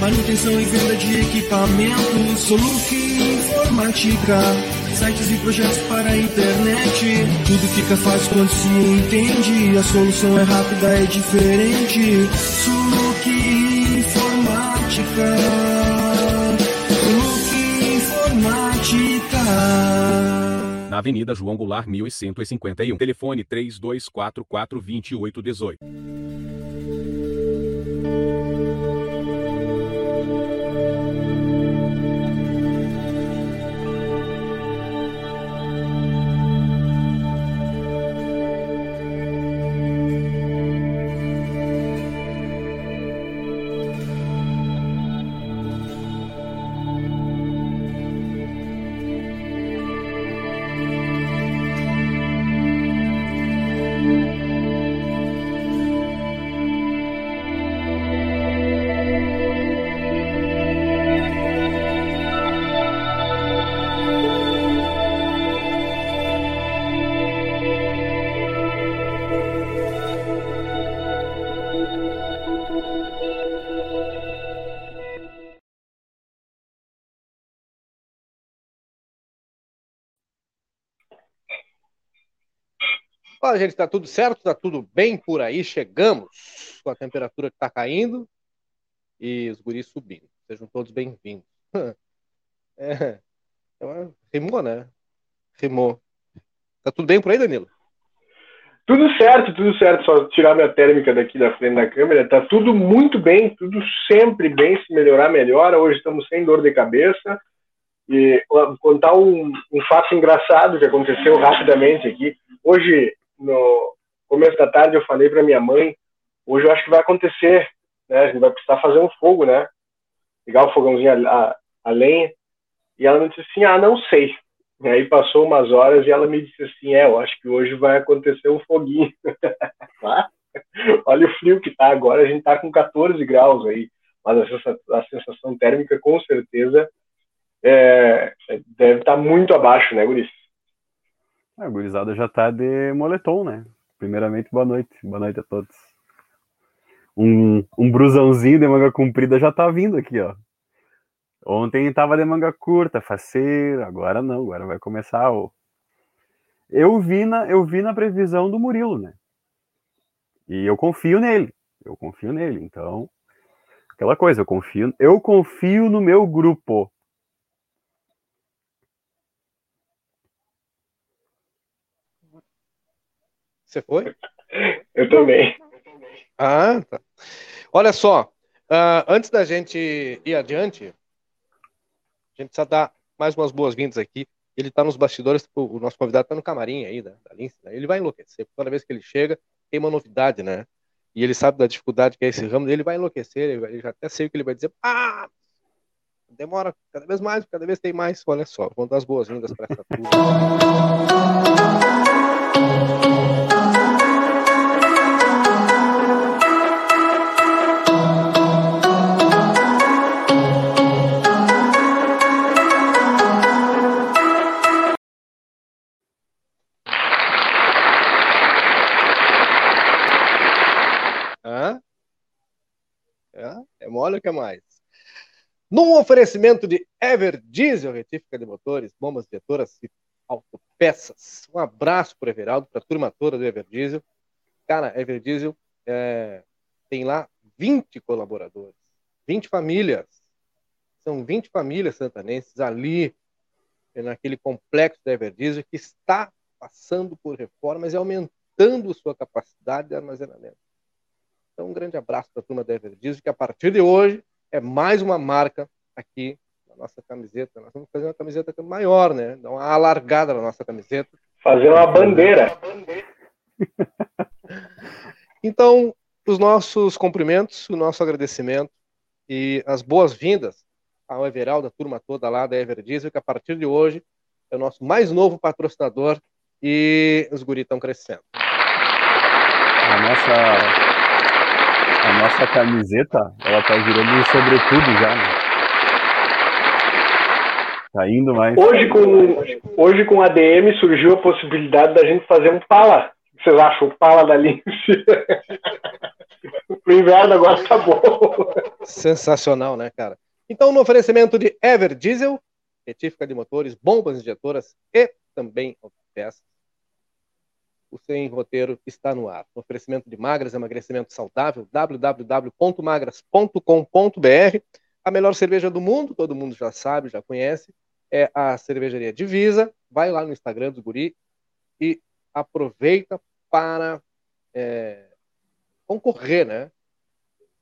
manutenção e venda de equipamentos. Soluc Informática, sites e projetos para a internet. Tudo fica fácil quando se entende. A solução é rápida, é diferente. Soluc Informática. Soluc Informática. Na Avenida João Goulart, 1151. Telefone 3244 Fala, gente, tá tudo certo? Tá tudo bem por aí? Chegamos com a temperatura que tá caindo e os guris subindo. Sejam todos bem-vindos. É, é, rimou, né? Rimou. Tá tudo bem por aí, Danilo? Tudo certo, tudo certo. Só tirar minha térmica daqui da frente da câmera. Tá tudo muito bem, tudo sempre bem. Se melhorar, melhora. Hoje estamos sem dor de cabeça. E contar um, um fato engraçado que aconteceu rapidamente aqui. Hoje, no começo da tarde, eu falei para minha mãe: hoje eu acho que vai acontecer, né? A gente vai precisar fazer um fogo, né? Ligar o fogãozinho a, a, a lenha. E ela me disse assim: ah, não sei. E aí passou umas horas e ela me disse assim: é, eu acho que hoje vai acontecer um foguinho. Tá? Olha o frio que tá agora, a gente tá com 14 graus aí. Mas a sensação, térmica, com certeza, é, deve estar tá muito abaixo, né, Guris? A gurizada já tá de moletom, né? Primeiramente, boa noite. Boa noite a todos. Um, um brusãozinho de manga comprida já tá vindo aqui, ó. Ontem tava de manga curta, faceiro, agora não, agora vai começar o. Eu vi na, eu vi na previsão do Murilo, né? E eu confio nele. Eu confio nele, então. Aquela coisa, eu confio, eu confio no meu grupo. Você foi? Eu também. Ah, tá. Olha só, uh, antes da gente ir adiante, a gente precisa dar mais umas boas-vindas aqui. Ele está nos bastidores, o nosso convidado está no camarim aí da, da Lince, né? Ele vai enlouquecer. Toda vez que ele chega, tem uma novidade, né? E ele sabe da dificuldade que é esse ramo, ele vai enlouquecer, ele, vai, ele já até sei o que ele vai dizer. Ah, demora cada vez mais, cada vez tem mais. Olha só, vamos dar as boas-vindas para essa turma. É mole o que mais? Num oferecimento de Ever Diesel, retífica de motores, bombas injetoras e autopeças. Um abraço para Everaldo, para a turma toda do Ever Diesel. Cara, Ever Diesel é, tem lá 20 colaboradores, 20 famílias. São 20 famílias santanenses ali, naquele complexo da Ever Diesel, que está passando por reformas e aumentando sua capacidade de armazenamento. Então, um grande abraço para a turma da Ever Diesel, que a partir de hoje é mais uma marca aqui na nossa camiseta. Nós vamos fazer uma camiseta maior, né? Dar uma alargada na nossa camiseta. Fazer uma bandeira. Então, os nossos cumprimentos, o nosso agradecimento e as boas-vindas ao Everal, da turma toda lá da Ever Diesel, que a partir de hoje é o nosso mais novo patrocinador e os guris estão crescendo. A nossa a nossa camiseta, ela tá virando um sobretudo já, né? Tá indo mais. Hoje com, hoje com a DM surgiu a possibilidade da gente fazer um pala. O que vocês acham? O pala da Lince. o inverno agora tá bom. Sensacional, né, cara? Então, no oferecimento de Ever Diesel, retífica de motores, bombas injetoras e também autopeças, o Sem Roteiro está no ar. O oferecimento de Magras, emagrecimento saudável, www.magras.com.br. A melhor cerveja do mundo, todo mundo já sabe, já conhece, é a cervejaria Divisa. Vai lá no Instagram do Guri e aproveita para é, concorrer, né?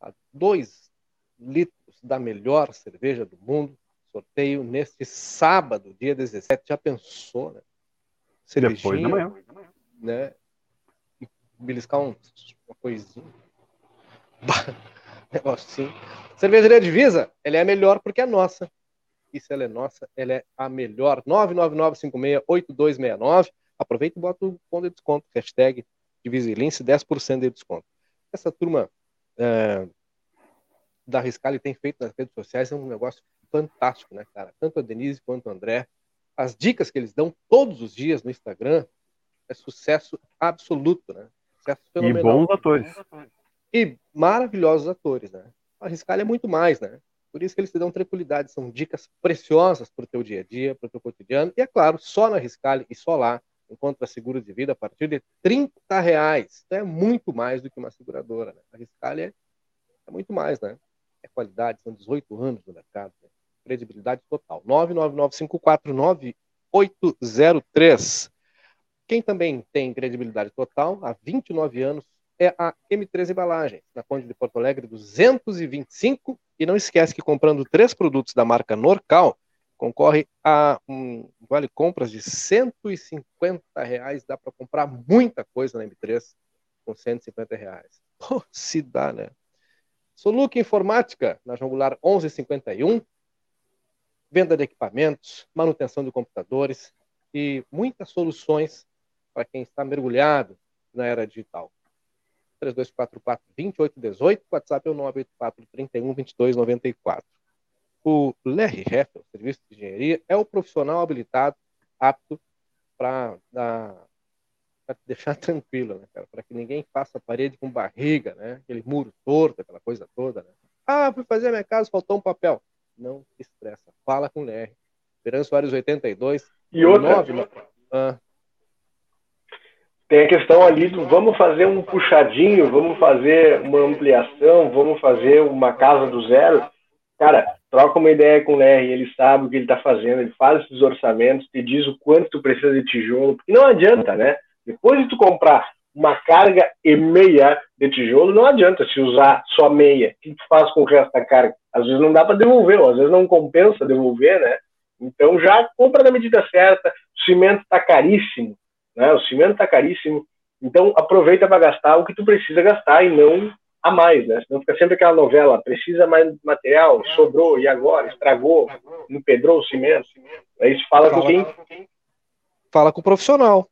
A dois litros da melhor cerveja do mundo. Sorteio neste sábado, dia 17. Já pensou, né? Cervejinha, Depois da manhã né? Beliscar um, uma coisinha. Negócio assim. Cervejaria Divisa, ela é a melhor porque é nossa. E se ela é nossa, ela é a melhor. 999568269. Aproveita e bota o cupom de desconto. Hashtag Diviselince, 10% de desconto. Essa turma é, da Riscali tem feito nas redes sociais é um negócio fantástico, né, cara? Tanto a Denise quanto o André. As dicas que eles dão todos os dias no Instagram é sucesso absoluto, né? Sucesso fenomenal. E bons atores. E maravilhosos atores, né? A Riscalha é muito mais, né? Por isso que eles te dão tranquilidade, são dicas preciosas para o teu dia a dia, para o teu cotidiano. E é claro, só na Riscalha e só lá encontra seguro de vida a partir de 30 reais. Então é muito mais do que uma seguradora. Né? A Riscalha é, é muito mais, né? É qualidade, são 18 anos no mercado. Né? Credibilidade total. 999-549-803. Quem também tem credibilidade total há 29 anos é a M3 Embalagens, na Conde de Porto Alegre 225. E não esquece que comprando três produtos da marca Norcal, concorre a um vale compras de 150 reais. Dá para comprar muita coisa na M3 com 150 reais. Pô, se dá, né? Soluc Informática, na João Goulart 1151. Venda de equipamentos, manutenção de computadores e muitas soluções para quem está mergulhado na era digital. 3244-2818, WhatsApp é o 984-31-2294. O Larry Heffel, Serviço de Engenharia, é o profissional habilitado, apto para deixar tranquilo, né, Para que ninguém faça parede com barriga, né? Aquele muro torto, aquela coisa toda, né? Ah, fui fazer a minha casa, faltou um papel. Não se estressa. Fala com o Larry. Verão Soares 82. E outra, 9, ah, tem a questão ali do vamos fazer um puxadinho, vamos fazer uma ampliação, vamos fazer uma casa do zero. Cara, troca uma ideia com o Larry, ele sabe o que ele está fazendo, ele faz esses orçamentos, te diz o quanto tu precisa de tijolo, porque não adianta, né? Depois de tu comprar uma carga e meia de tijolo, não adianta se usar só meia. O que tu faz com o resto da carga? Às vezes não dá para devolver, ou às vezes não compensa devolver, né? Então já compra na medida certa. O cimento está caríssimo, né? O cimento está caríssimo. Então aproveita para gastar o que tu precisa gastar e não a mais, né? Senão fica sempre aquela novela, precisa mais material, sobrou, e agora? Estragou, empedrou o cimento. Aí se fala, fala com quem? Fala com o profissional.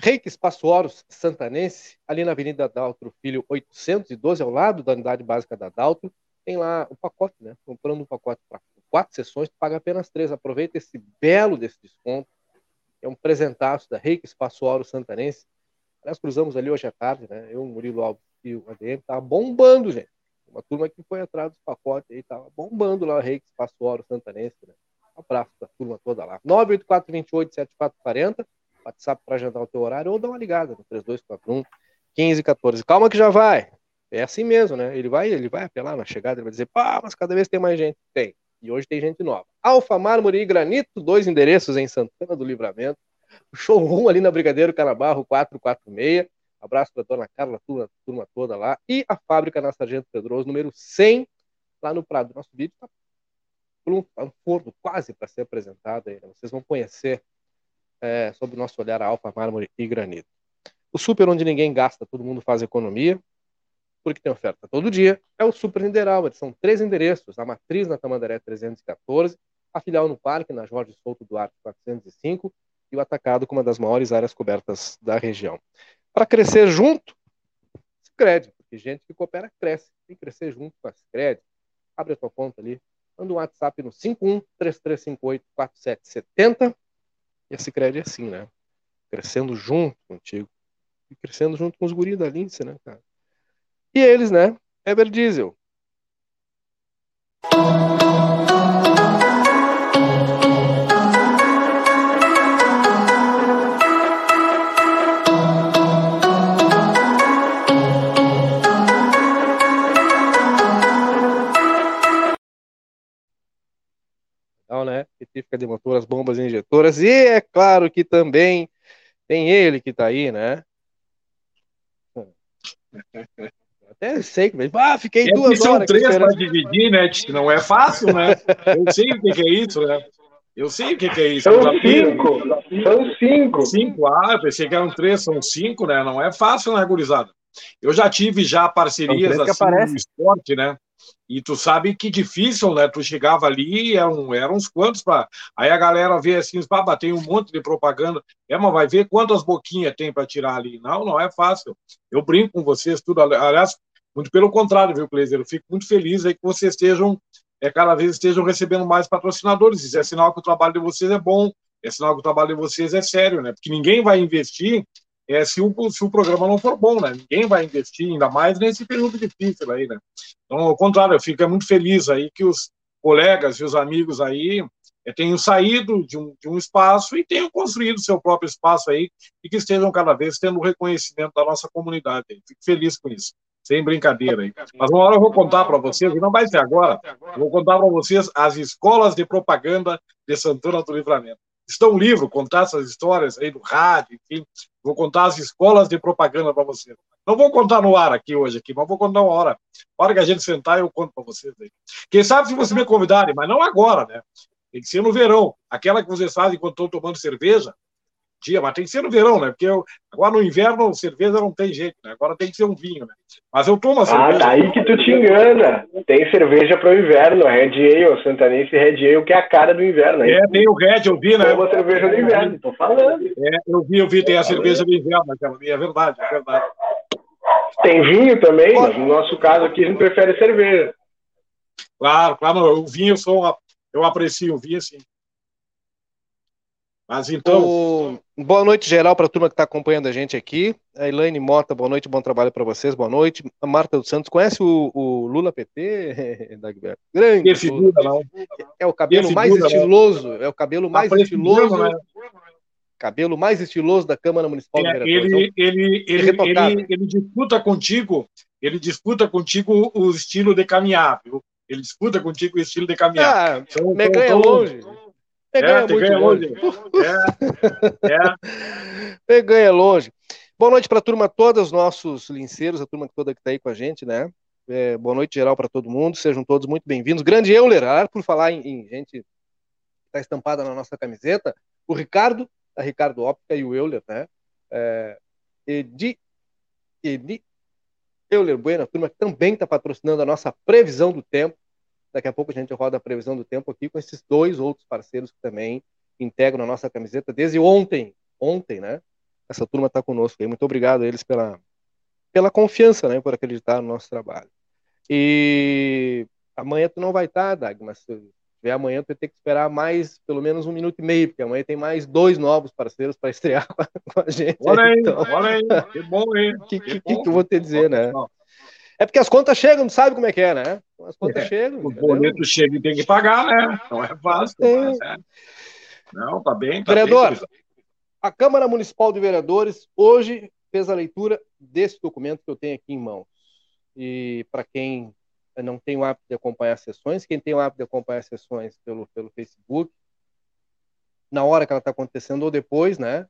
Reiki Espaço Horus Santanense, ali na Avenida Daltro Filho 812, ao lado da unidade básica da Daltro, tem lá o pacote, né? Comprando um pacote para quatro sessões, tu paga apenas três. Aproveita esse belo desse desconto. É um presentaço da Reiki Espaço Horus Santanense. Nós cruzamos ali hoje à tarde, né? Eu, Murilo Alves e o ADM, tava bombando, gente. Uma turma que foi atrás dos pacotes aí, tava bombando lá o Reiki Espaço Horus Santanense, né? Um abraço da turma toda lá. 984287440 WhatsApp para agendar o teu horário ou dá uma ligada no 3241 1514. Calma que já vai. É assim mesmo, né? Ele vai, ele vai apelar na chegada, ele vai dizer, pá, mas cada vez tem mais gente. Tem. E hoje tem gente nova. Alfa Mármore e Granito, dois endereços em Santana do Livramento. Showroom ali na Brigadeiro Canabarro 446. Abraço para dona Carla, turma, turma toda lá. E a fábrica na Sargento Pedroso, número 100, lá no Prado. Nosso vídeo está um, tá um forno quase para ser apresentado aí. Né? Vocês vão conhecer é, sob o nosso olhar alfa, mármore e granito. O super onde ninguém gasta, todo mundo faz economia, porque tem oferta todo dia, é o Super Nideral. São três endereços, a matriz na Tamandaré 314, a filial no Parque, na Jorge Souto Duarte 405, e o atacado com uma das maiores áreas cobertas da região. Para crescer junto, Sicredi, porque gente que coopera cresce. Tem que crescer junto com a Sicredi. Abre a tua conta ali, manda um WhatsApp no 51 3358 4770 e a Cicred é assim, né? Crescendo junto contigo. E crescendo junto com os guris da Lince, né, cara? E eles, né? Ever Diesel. Legal, né? Retífica de motor, as bombas injetoras. E é claro que também tem ele que tá aí, né? Até sei que. Ah, fiquei é duas são horas. São três para dividir, né? Não é fácil, né? Eu sei o que é isso, né? Eu sei o que, é isso. São cinco. São cinco. Cinco, ah, pensei que eram três, são cinco, né? Não é fácil, né, gurizada? Eu já tive já parcerias assim no esporte, né? E tu sabe que difícil, né? Tu chegava ali, eram, eram uns quantos para. Aí a galera vê assim, pá, tem um monte de propaganda. É, mas vai ver quantas boquinhas tem para tirar ali. Não, não é fácil. Eu brinco com vocês, tudo. Aliás, muito pelo contrário, viu, Cleiser? Eu fico muito feliz aí que vocês estejam, é, cada vez estejam recebendo mais patrocinadores. Isso é sinal que o trabalho de vocês é bom, é sinal que o trabalho de vocês é sério, né? Porque ninguém vai investir é, se, o, se o programa não for bom, né? Ninguém vai investir, ainda mais nesse período difícil aí, né? Então, ao contrário, eu fico muito feliz aí que os colegas e os amigos aí é, tenham saído de um, de um espaço e tenham construído seu próprio espaço aí e que estejam cada vez tendo reconhecimento da nossa comunidade. Fico feliz com isso. Sem brincadeira aí. Mas uma hora eu vou contar para vocês, e não vai ser agora, vou contar para vocês as escolas de propaganda de Santana do Livramento. Está um livro, contar essas histórias aí do rádio, enfim. Vou contar as escolas de propaganda para vocês. Não vou contar no ar aqui hoje, aqui, mas vou contar uma hora. A hora que a gente sentar, eu conto para vocês aí. Quem sabe se vocês me convidarem, mas não agora, né? Tem que ser no verão. Aquela que vocês fazem enquanto estão tomando cerveja, dia, mas tem que ser no verão, né? Porque eu, agora no inverno, cerveja não tem jeito, né? Agora tem que ser um vinho, né? Mas eu tomo a cerveja. Ah, daí que tu te engana. Tem cerveja para o inverno, Red Ale, Santanense Red Ale, que é a cara do inverno. É, tem o Red, eu vi, né? Tem cerveja do inverno, tô falando. É, eu vi, eu vi, tem a cerveja do inverno, aquela é verdade, é verdade. Tem vinho também, mas no nosso caso aqui a gente prefere cerveja. Claro, claro, o vinho eu, sou, eu aprecio o vinho, sim. Mas então. O... Boa noite geral para a turma que está acompanhando a gente aqui. A Elaine Mota, boa noite, bom trabalho para vocês, boa noite. A Marta dos Santos, conhece o, o Lula PT, Dagberto? Grande. Figura, não. É o cabelo mais estiloso, é o cabelo mais estiloso. Né? Cabelo mais estiloso da Câmara Municipal é, de Vereadores. Ele, ele, ele, ele, ele disputa contigo, ele disputa contigo o estilo de caminhar, viu? Ele disputa contigo o estilo de caminhar. Ah, então, me ganha então, longe. Você é, ganha muito ganha longe. É, é. ganha longe. Boa noite para a turma toda, os nossos linceiros, a turma toda que está aí com a gente, né? É, boa noite geral para todo mundo, sejam todos muito bem-vindos. Grande Euler, por falar em, em gente está estampada na nossa camiseta, o Ricardo, da Ricardo Óptica e o Euler, né? É, Edi, Edi Euler Bueno, a turma que também está patrocinando a nossa previsão do tempo. Daqui a pouco a gente roda a previsão do tempo aqui com esses dois outros parceiros que também integram a nossa camiseta desde ontem. Ontem, né? Essa turma está conosco aí. Muito obrigado a eles pela, pela confiança, né? Por acreditar no nosso trabalho. E amanhã tu não vai estar, tá, Dag, mas se tiver amanhã tu vai ter que esperar mais, pelo menos um minuto e meio, porque amanhã tem mais dois novos parceiros para estrear com a gente. Olha aí, então... olha aí, que bom, hein? O que, que, que, que eu vou te dizer, né? É porque as contas chegam, não sabe como é que é, né? As contas é, chegam. Os boletos chegam e tem que pagar, né? Não é fácil. Mas, é. Não, tá bem. Tá Vereador, bem, a Câmara Municipal de Vereadores hoje fez a leitura desse documento que eu tenho aqui em mãos. E para quem não tem o hábito de acompanhar sessões, quem tem o hábito de acompanhar sessões pelo, pelo Facebook, na hora que ela está acontecendo ou depois, né?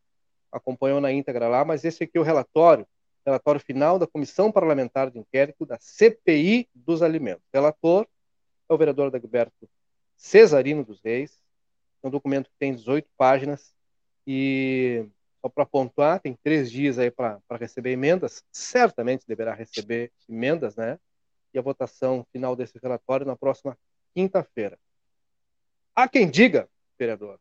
Acompanhou na íntegra lá, mas esse aqui é o relatório, relatório final da Comissão Parlamentar de Inquérito da CPI dos Alimentos. Relator é o vereador Dagberto Cesarino dos Reis, é um documento que tem 18 páginas e só para pontuar, tem três dias aí para receber emendas, certamente deverá receber emendas, né? E a votação final desse relatório na próxima quinta-feira. Há quem diga, vereador,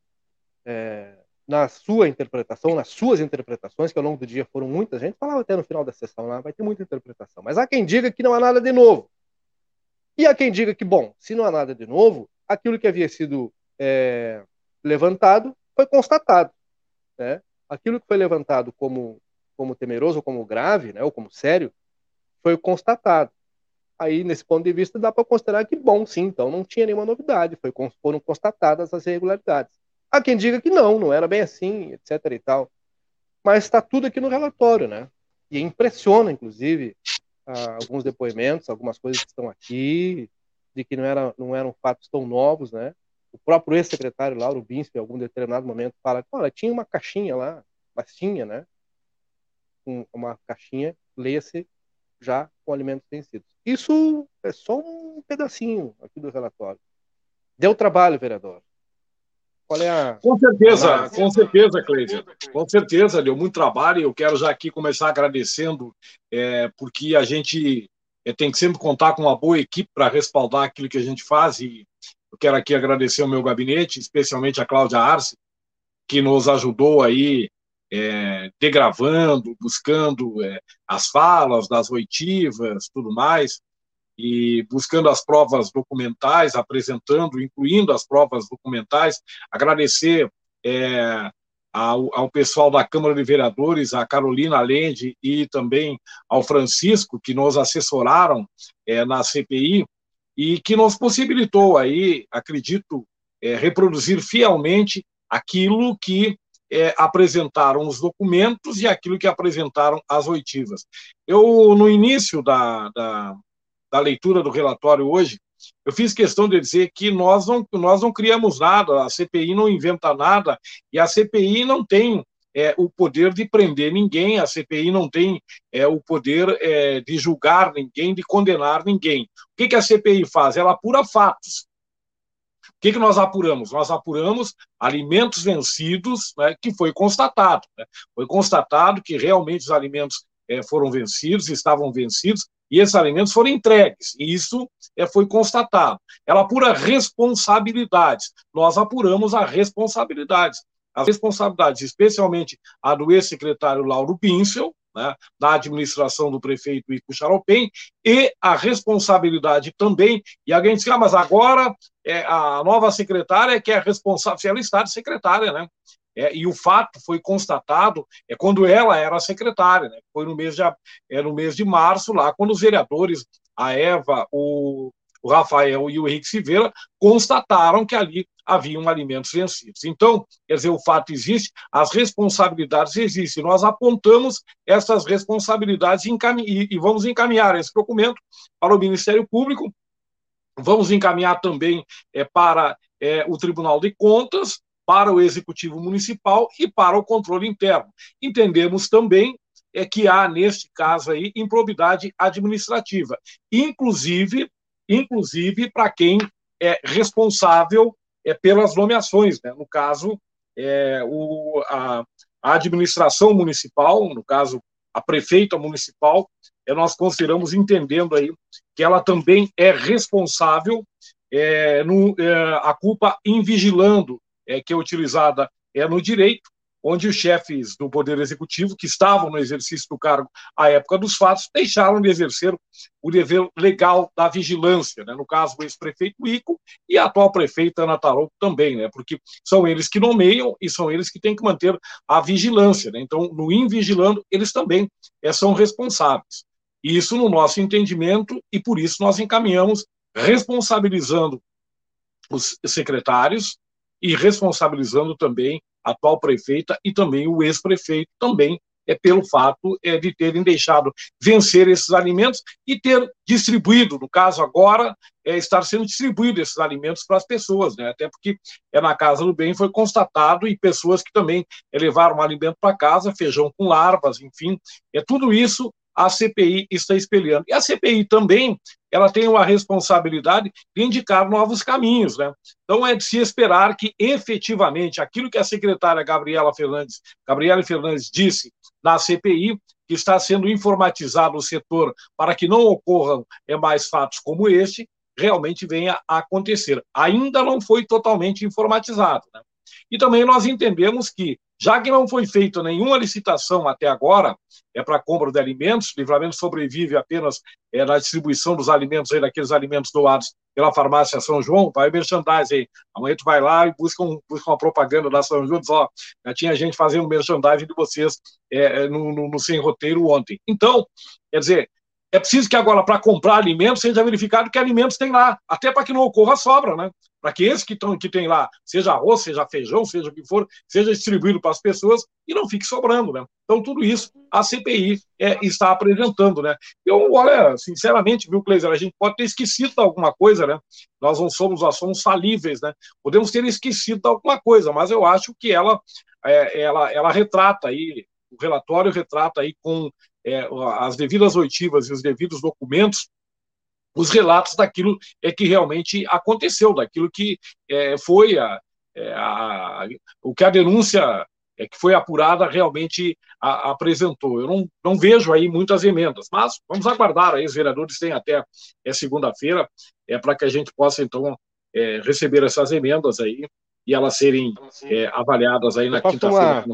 é, na sua interpretação, nas suas interpretações, que ao longo do dia foram muita gente, falava até no final da sessão lá, vai ter muita interpretação, mas há quem diga que não há nada de novo. E há quem diga que, bom, se não há nada de novo, aquilo que havia sido é, levantado foi constatado. Né? aquilo que foi levantado como, como temeroso, ou como grave, né, ou como sério, foi constatado. Aí, nesse ponto de vista, dá para considerar que, bom, sim, então não tinha nenhuma novidade, foi, foram constatadas as irregularidades. Há quem diga que não, não era bem assim, etc. e tal. Mas está tudo aqui no relatório, né? E impressiona, inclusive, alguns depoimentos, algumas coisas que estão aqui, de que não, era, não eram fatos tão novos, né? o próprio ex-secretário Lauro Binspe, em algum determinado momento, fala que olha, tinha uma caixinha lá, mas tinha, né? uma caixinha, leia-se já com alimentos vencidos. Isso é só um pedacinho aqui do relatório. Deu trabalho, vereador. Qual é a. Com certeza, a com certeza, Cleiton. Com certeza, deu muito trabalho. Eu quero já aqui começar agradecendo, é, porque a gente é, tem que sempre contar com uma boa equipe para respaldar aquilo que a gente faz. E eu quero aqui agradecer o meu gabinete, especialmente a Cláudia Arce, que nos ajudou aí é, degravando, buscando é, as falas das oitivas, tudo mais, e buscando as provas documentais, apresentando, incluindo as provas documentais. Agradecer é, ao, ao, pessoal da Câmara de Vereadores, a Carolina Lende e também ao Francisco, que nos assessoraram é, na CPI, e que nos possibilitou aí, acredito, é, reproduzir fielmente aquilo que é, apresentaram os documentos e aquilo que apresentaram as oitivas. Eu, no início da, da, da leitura do relatório hoje, eu fiz questão de dizer que nós não, nós não criamos nada, a CPI não inventa nada, e a CPI não tem é, o poder de prender ninguém, a CPI não tem é, o poder é, de julgar ninguém, de condenar ninguém. O que, que a CPI faz? Ela apura fatos. O que, que nós apuramos? Nós apuramos alimentos vencidos, né, que foi constatado. Né? Foi constatado que realmente os alimentos é, foram vencidos, estavam vencidos, e esses alimentos foram entregues. E isso é, foi constatado. Ela apura responsabilidades. Nós apuramos as responsabilidades as responsabilidades, especialmente a do ex-secretário Lauro Pincel, né, da administração do prefeito Ico Charopem, e a responsabilidade também, e alguém diz, ah, mas agora é, a nova secretária é que é responsável, se ela está de secretária, né? É, e o fato foi constatado é quando ela era secretária, né? Foi no mês de, é, no mês de março, lá, quando os vereadores, a Eva, o, o Rafael e o Henrique Silveira constataram que ali haviam alimentos vencidos. Então, quer dizer, o fato existe, as responsabilidades existem. Nós apontamos essas responsabilidades e, e vamos encaminhar esse documento para o Ministério Público, vamos encaminhar também é, para é, o Tribunal de Contas, para o Executivo Municipal e para o controle interno. Entendemos também é que há, neste caso aí, improbidade administrativa, inclusive, inclusive para quem é responsável é pelas nomeações, né? no caso, é, o, a, a administração municipal, no caso, a prefeita municipal, é, nós consideramos entendendo aí que ela também é responsável é, no, é, a culpa em vigilando, é, que é utilizada é no direito, onde os chefes do Poder Executivo, que estavam no exercício do cargo à época dos fatos, deixaram de exercer o dever legal da vigilância, né? no caso, o ex-prefeito Ico e a atual prefeita Ana Tarouco também, né? porque são eles que nomeiam e são eles que têm que manter a vigilância. Né? Então, no invigilando, eles também é, são responsáveis. Isso no nosso entendimento, e por isso nós encaminhamos responsabilizando os secretários e responsabilizando também a atual prefeita e também o ex-prefeito também é pelo fato é, de terem deixado vencer esses alimentos e ter distribuído, no caso agora, é, estar sendo distribuído esses alimentos para as pessoas, né? até porque é na Casa do Bem foi constatado e pessoas que também é, levaram alimento para casa, feijão com larvas, enfim, é tudo isso a CPI está espelhando. E a CPI também, ela tem uma responsabilidade de indicar novos caminhos, né? Então é de se esperar que efetivamente aquilo que a secretária Gabriela Fernandes, Gabriela Fernandes disse na CPI, que está sendo informatizado o setor para que não ocorram é, mais fatos como este, realmente venha a acontecer. Ainda não foi totalmente informatizado, né? E também nós entendemos que já que não foi feita nenhuma licitação até agora, é para compra de alimentos, o livramento sobrevive apenas é, na distribuição dos alimentos, aí, daqueles alimentos doados pela farmácia São João, vai merchandising. Amanhã tu vai lá e busca, um, busca uma propaganda da São João, diz, ó, já tinha gente fazendo merchandising de vocês é, no, no, no Sem Roteiro ontem. Então, quer dizer, é preciso que agora, para comprar alimentos, seja verificado que alimentos tem lá, até para que não ocorra sobra, né? Para que esse que, tão, que tem lá, seja arroz, seja feijão, seja o que for, seja distribuído para as pessoas e não fique sobrando, né? Então, tudo isso a CPI é, está apresentando, né? Eu, olha, sinceramente, viu, Cleiser, a gente pode ter esquecido de alguma coisa, né? Nós não somos, nós somos falíveis, né? Podemos ter esquecido de alguma coisa, mas eu acho que ela, é, ela, ela retrata aí, o relatório retrata aí com é, as devidas oitivas e os devidos documentos, os relatos daquilo é que realmente aconteceu, daquilo que é, foi a, é, a, o que a denúncia é, que foi apurada realmente a, apresentou. Eu não, não vejo aí muitas emendas, mas vamos aguardar aí, os vereadores têm até é, segunda-feira é, para que a gente possa, então, é, receber essas emendas aí e elas serem é, avaliadas aí na quinta-feira.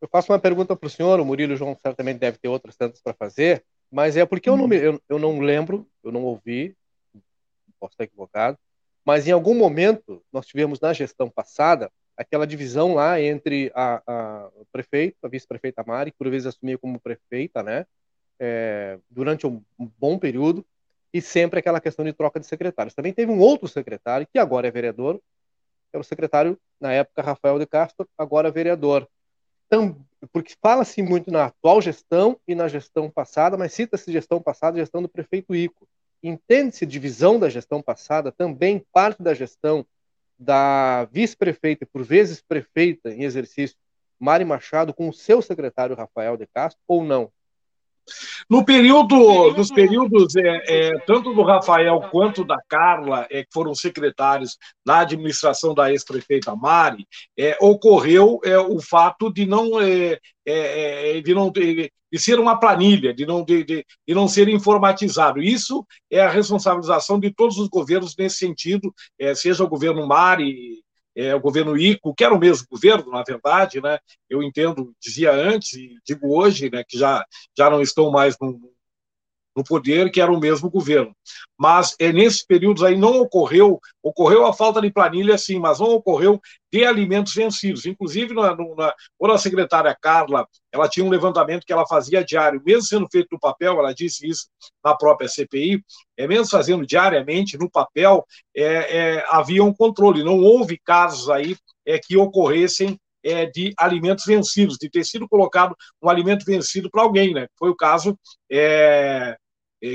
Eu faço uma pergunta para o senhor, o Murilo João certamente deve ter outras tantas para fazer, mas é porque eu não, me, eu, eu não lembro, eu não ouvi, posso estar equivocado, mas em algum momento nós tivemos na gestão passada aquela divisão lá entre a, a o prefeito, a vice-prefeita Mari, que por vezes assumia como prefeita, né, é, durante um, um bom período, e sempre aquela questão de troca de secretários. Também teve um outro secretário, que agora é vereador, que era o secretário, na época, Rafael de Castro, agora vereador porque fala-se muito na atual gestão e na gestão passada, mas cita-se gestão passada, gestão do prefeito Ico. Entende-se divisão da gestão passada também parte da gestão da vice-prefeita por vezes prefeita em exercício Mari Machado com o seu secretário Rafael de Castro ou não? No período, nos períodos, é, é, tanto do Rafael quanto da Carla, é, que foram secretários na administração da ex-prefeita Mari, é, ocorreu é, o fato de não, é, de não de, de ser uma planilha, de não, de, de, de, não ser informatizado. Isso é a responsabilização de todos os governos nesse sentido, seja o governo Mari, é, o governo ICO, que era o mesmo governo, na verdade, né? Eu entendo, dizia antes e digo hoje, né, que já, já não estão mais no, no poder, que era o mesmo governo. Mas é, nesses períodos aí não ocorreu, ocorreu a falta de planilha, sim, mas não ocorreu de alimentos vencidos. Inclusive, na, na, quando a secretária Carla, ela tinha um levantamento que ela fazia diário, mesmo sendo feito no papel, ela disse isso na própria CPI, é, mesmo fazendo diariamente no papel, é, é, havia um controle, não houve casos aí é, que ocorressem é, de alimentos vencidos, de ter sido colocado um alimento vencido para alguém, né? Foi o caso é,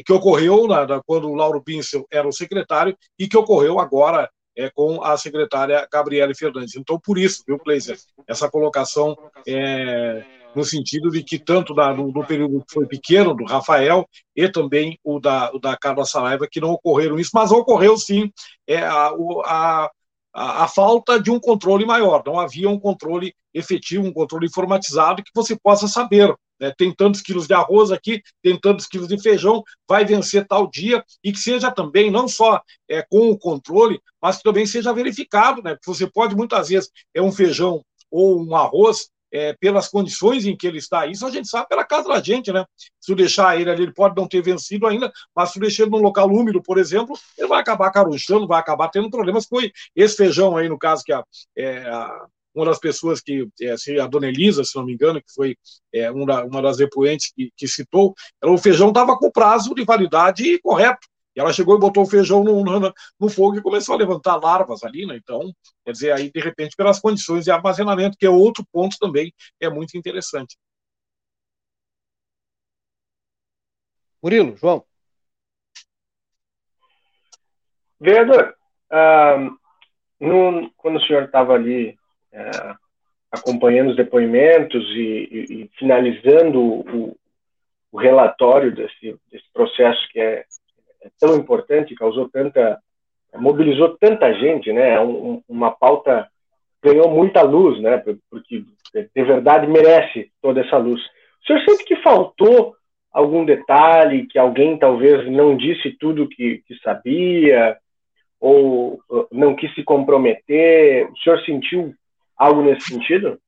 que ocorreu na, na, quando o Lauro Pincel era o secretário e que ocorreu agora é, com a secretária Gabriele Fernandes. Então, por isso, viu, Gleiser, essa colocação é, no sentido de que tanto da, no, no, período que foi pequeno, do Rafael, e também o da, o da Carla Saraiva, que não ocorreram isso, mas ocorreu sim é, a, a, a, a, falta de um controle maior, não havia um controle efetivo, um controle informatizado que você possa saber. Né, tem tantos quilos de arroz aqui, tem tantos quilos de feijão, vai vencer tal dia, e que seja também, não só é, com o controle, mas que também seja verificado, né? Porque você pode, muitas vezes, é um feijão ou um arroz é, pelas condições em que ele está. Isso a gente sabe pela casa da gente, né? Se tu deixar ele ali, ele pode não ter vencido ainda, mas se tu deixar ele num local úmido, por exemplo, ele vai acabar carunchando, vai acabar tendo problemas. Foi esse feijão aí, no caso, que a, é, a uma das pessoas que, é, a dona Elisa, se não me engano, que foi é, uma, das depoentes que, citou, o feijão estava com prazo de validade correto. E ela chegou e botou o feijão no, no, no, fogo e começou a levantar larvas ali, né? Então, quer dizer, aí, de repente, pelas condições de armazenamento, que é outro ponto também, é muito interessante. Murilo, João. Vereador, ah, no, quando o senhor estava ali é, acompanhando os depoimentos e, e, e finalizando o, o, relatório desse, desse processo que é é tão importante, causou tanta, mobilizou tanta gente, né? É um, uma pauta ganhou muita luz, né? Porque de verdade merece toda essa luz. O senhor sente que faltou algum detalhe, que alguém talvez não disse tudo que, que sabia, ou não quis se comprometer? O senhor sentiu algo nesse sentido?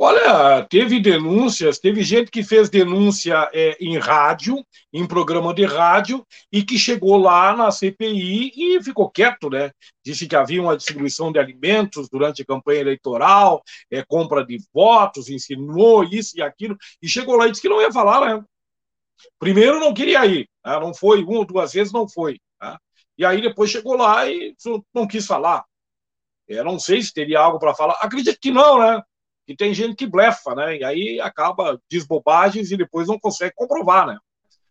Olha, teve denúncias, teve gente que fez denúncia é, em rádio, em programa de rádio, e que chegou lá na CPI e ficou quieto, né? Disse que havia uma distribuição de alimentos durante a campanha eleitoral, é, compra de votos, ensinou isso e aquilo, e chegou lá e disse que não ia falar, né? Primeiro não queria ir, né? não foi, uma ou duas vezes não foi. Né? E aí depois chegou lá e não quis falar. Eu não sei se teria algo para falar. Acredito que não, né? E tem gente que blefa, né? E aí acaba diz bobagens e depois não consegue comprovar, né?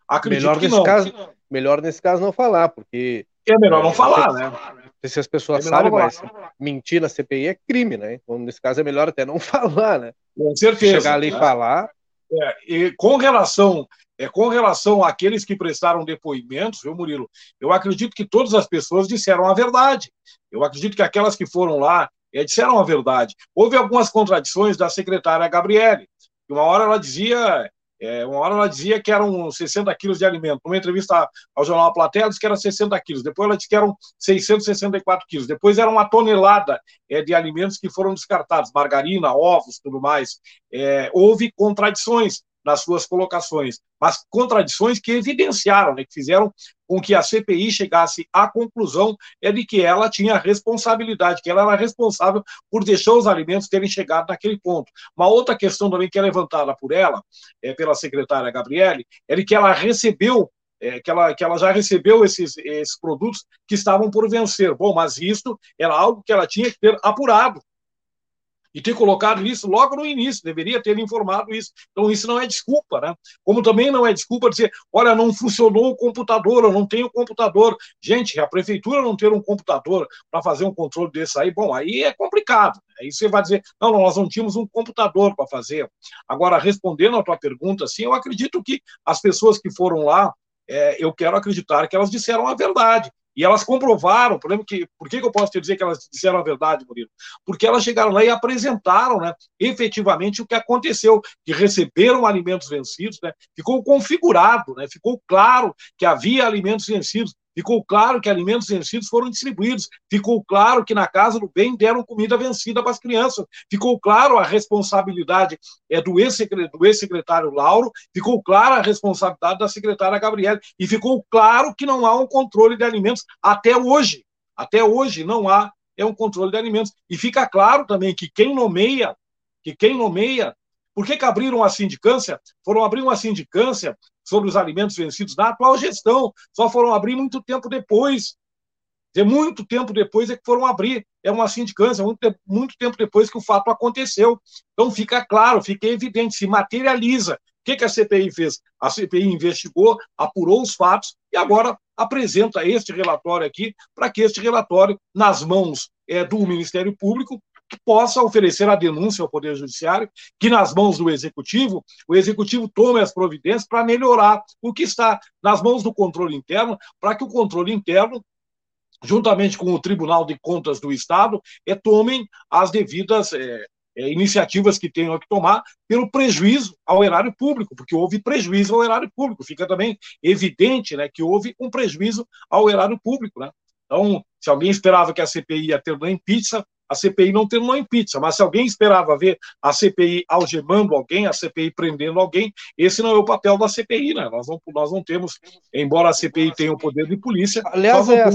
Acredito melhor nesse não. Caso, melhor nesse caso não falar, porque. É melhor não falar, né? Não sei se as pessoas é sabem, mas mentir na CPI é crime, né? Então, nesse caso, é melhor até não falar, né? Com certeza. Chegar ali né? e falar. É, e com relação é, com relação àqueles que prestaram depoimentos, viu, Murilo? Eu acredito que todas as pessoas disseram a verdade. Eu acredito que aquelas que foram lá é, disseram a verdade. Houve algumas contradições da secretária Gabriele. Uma hora ela dizia, é, uma hora ela dizia que eram 60 quilos de alimento. Numa entrevista ao jornal Platéia, ela disse que eram 60 quilos. Depois ela disse que eram 664 quilos. Depois era uma tonelada é, de alimentos que foram descartados, margarina, ovos, tudo mais. É, houve contradições nas suas colocações, mas contradições que evidenciaram, né, que fizeram com que a CPI chegasse à conclusão é de que ela tinha responsabilidade, que ela era responsável por deixar os alimentos terem chegado naquele ponto. Uma outra questão também que é levantada por ela, é, pela secretária Gabriele, é de que ela recebeu é, que, ela, que ela já recebeu esses, esses produtos que estavam por vencer. Bom, mas isso era algo que ela tinha que ter apurado e ter colocado isso logo no início, deveria ter informado isso. Então, isso não é desculpa, né? Como também não é desculpa dizer, olha, não funcionou o computador, eu não tenho computador. Gente, a prefeitura não ter um computador para fazer um controle desse aí, bom, aí é complicado. Aí você vai dizer, não, nós não tínhamos um computador para fazer. Agora, respondendo a tua pergunta, assim, eu acredito que as pessoas que foram lá, é, eu quero acreditar que elas disseram a verdade. E elas comprovaram, por, que, por que, que eu posso te dizer que elas disseram a verdade, Murilo? Porque elas chegaram lá e apresentaram né, efetivamente o que aconteceu, que receberam alimentos vencidos, né, ficou configurado, né, ficou claro que havia alimentos vencidos, Ficou claro que alimentos vencidos foram distribuídos. Ficou claro que na Casa do Bem deram comida vencida para as crianças. Ficou claro a responsabilidade é do ex-secretário Lauro. Ficou clara a responsabilidade da secretária Gabriela. E ficou claro que não há um controle de alimentos até hoje. Até hoje não há é um controle de alimentos. E fica claro também que quem nomeia, que quem nomeia por que, que abriram a sindicância? Foram abrir uma sindicância sobre os alimentos vencidos na atual gestão, só foram abrir muito tempo depois. De muito tempo depois é que foram abrir. É uma sindicância, muito, muito tempo depois que o fato aconteceu. Então fica claro, fica evidente, se materializa. O que, que a CPI fez? A CPI investigou, apurou os fatos e agora apresenta este relatório aqui, para que este relatório, nas mãos é, do Ministério Público, que possa oferecer a denúncia ao Poder Judiciário, que nas mãos do Executivo, o Executivo tome as providências para melhorar o que está nas mãos do controle interno, para que o controle interno juntamente com o Tribunal de Contas do Estado, é, tomem as devidas é, é, iniciativas que tenham que tomar pelo prejuízo ao erário público, porque houve prejuízo ao erário público. Fica também evidente né, que houve um prejuízo ao erário público. Né? Então, se alguém esperava que a CPI ia ter em pizza, a CPI não terminou em pizza, mas se alguém esperava ver a CPI algemando alguém, a CPI prendendo alguém, esse não é o papel da CPI, né? Nós não, nós não temos, embora a CPI tenha o poder de polícia. Aliás, é a,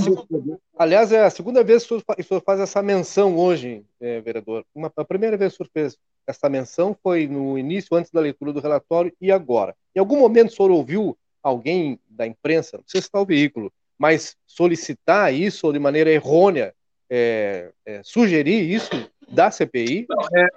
aliás é a segunda vez que o senhor faz essa menção hoje, é, vereador. Uma, a primeira vez que o senhor fez essa menção foi no início, antes da leitura do relatório, e agora. Em algum momento o senhor ouviu alguém da imprensa, não sei se está o veículo, mas solicitar isso de maneira errônea é, é, sugerir isso da CPI? Não, é,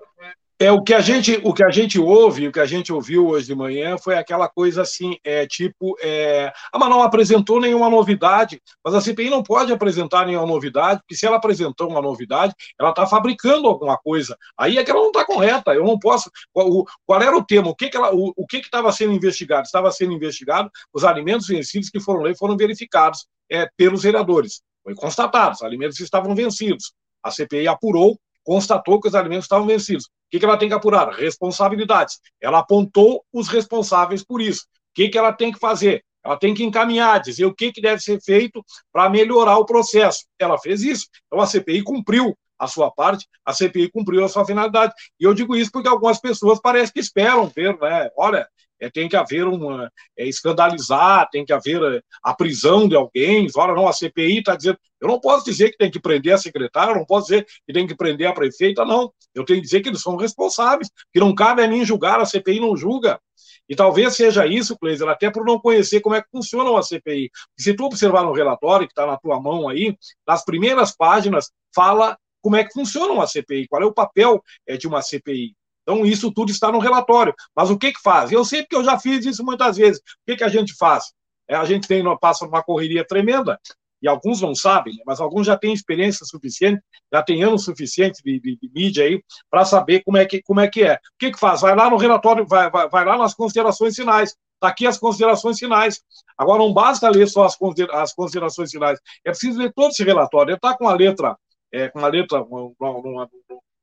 é o que a gente o que a gente ouve, o que a gente ouviu hoje de manhã foi aquela coisa assim, é tipo, é, ah, mas não apresentou nenhuma novidade, mas a CPI não pode apresentar nenhuma novidade, porque se ela apresentou uma novidade, ela está fabricando alguma coisa. Aí é que ela não está correta. Eu não posso. Qual, qual, era o tema? O que que ela, o, o que estava sendo investigado? Estava sendo investigado os alimentos vencidos que foram e foram verificados é, pelos vereadores. Foi constatado, os alimentos estavam vencidos. A CPI apurou, constatou que os alimentos estavam vencidos. O que, que ela tem que apurar? Responsabilidades. Ela apontou os responsáveis por isso. O que, que ela tem que fazer? Ela tem que encaminhar, dizer o que, que deve ser feito para melhorar o processo. Ela fez isso. Então a CPI cumpriu a sua parte, a CPI cumpriu a sua finalidade. E eu digo isso porque algumas pessoas parecem que esperam ver, né? Olha, é, tem que haver uma. É, escandalizar, tem que haver é, a prisão de alguém. Ora, não, a CPI está dizendo. Eu não posso dizer que tem que prender a secretária, não posso dizer que tem que prender a prefeita, não. Eu tenho que dizer que eles são responsáveis, que não cabe a mim julgar, a CPI não julga. E talvez seja isso, Cleiser, até por não conhecer como é que funciona a CPI. se tu observar no relatório que está na tua mão aí, nas primeiras páginas fala como é que funciona uma CPI, qual é o papel é, de uma CPI. Então, isso tudo está no relatório. Mas o que que faz? Eu sei porque eu já fiz isso muitas vezes. O que que a gente faz? É, a gente tem, passa uma correria tremenda, e alguns não sabem, mas alguns já têm experiência suficiente, já têm anos suficientes de, de, de mídia aí, para saber como é, que, como é que é. O que que faz? Vai lá no relatório, vai, vai, vai lá nas considerações finais. Está aqui as considerações finais. Agora, não basta ler só as, as considerações finais, é preciso ler todo esse relatório. Ele está com a letra, é, com a letra, uma, uma,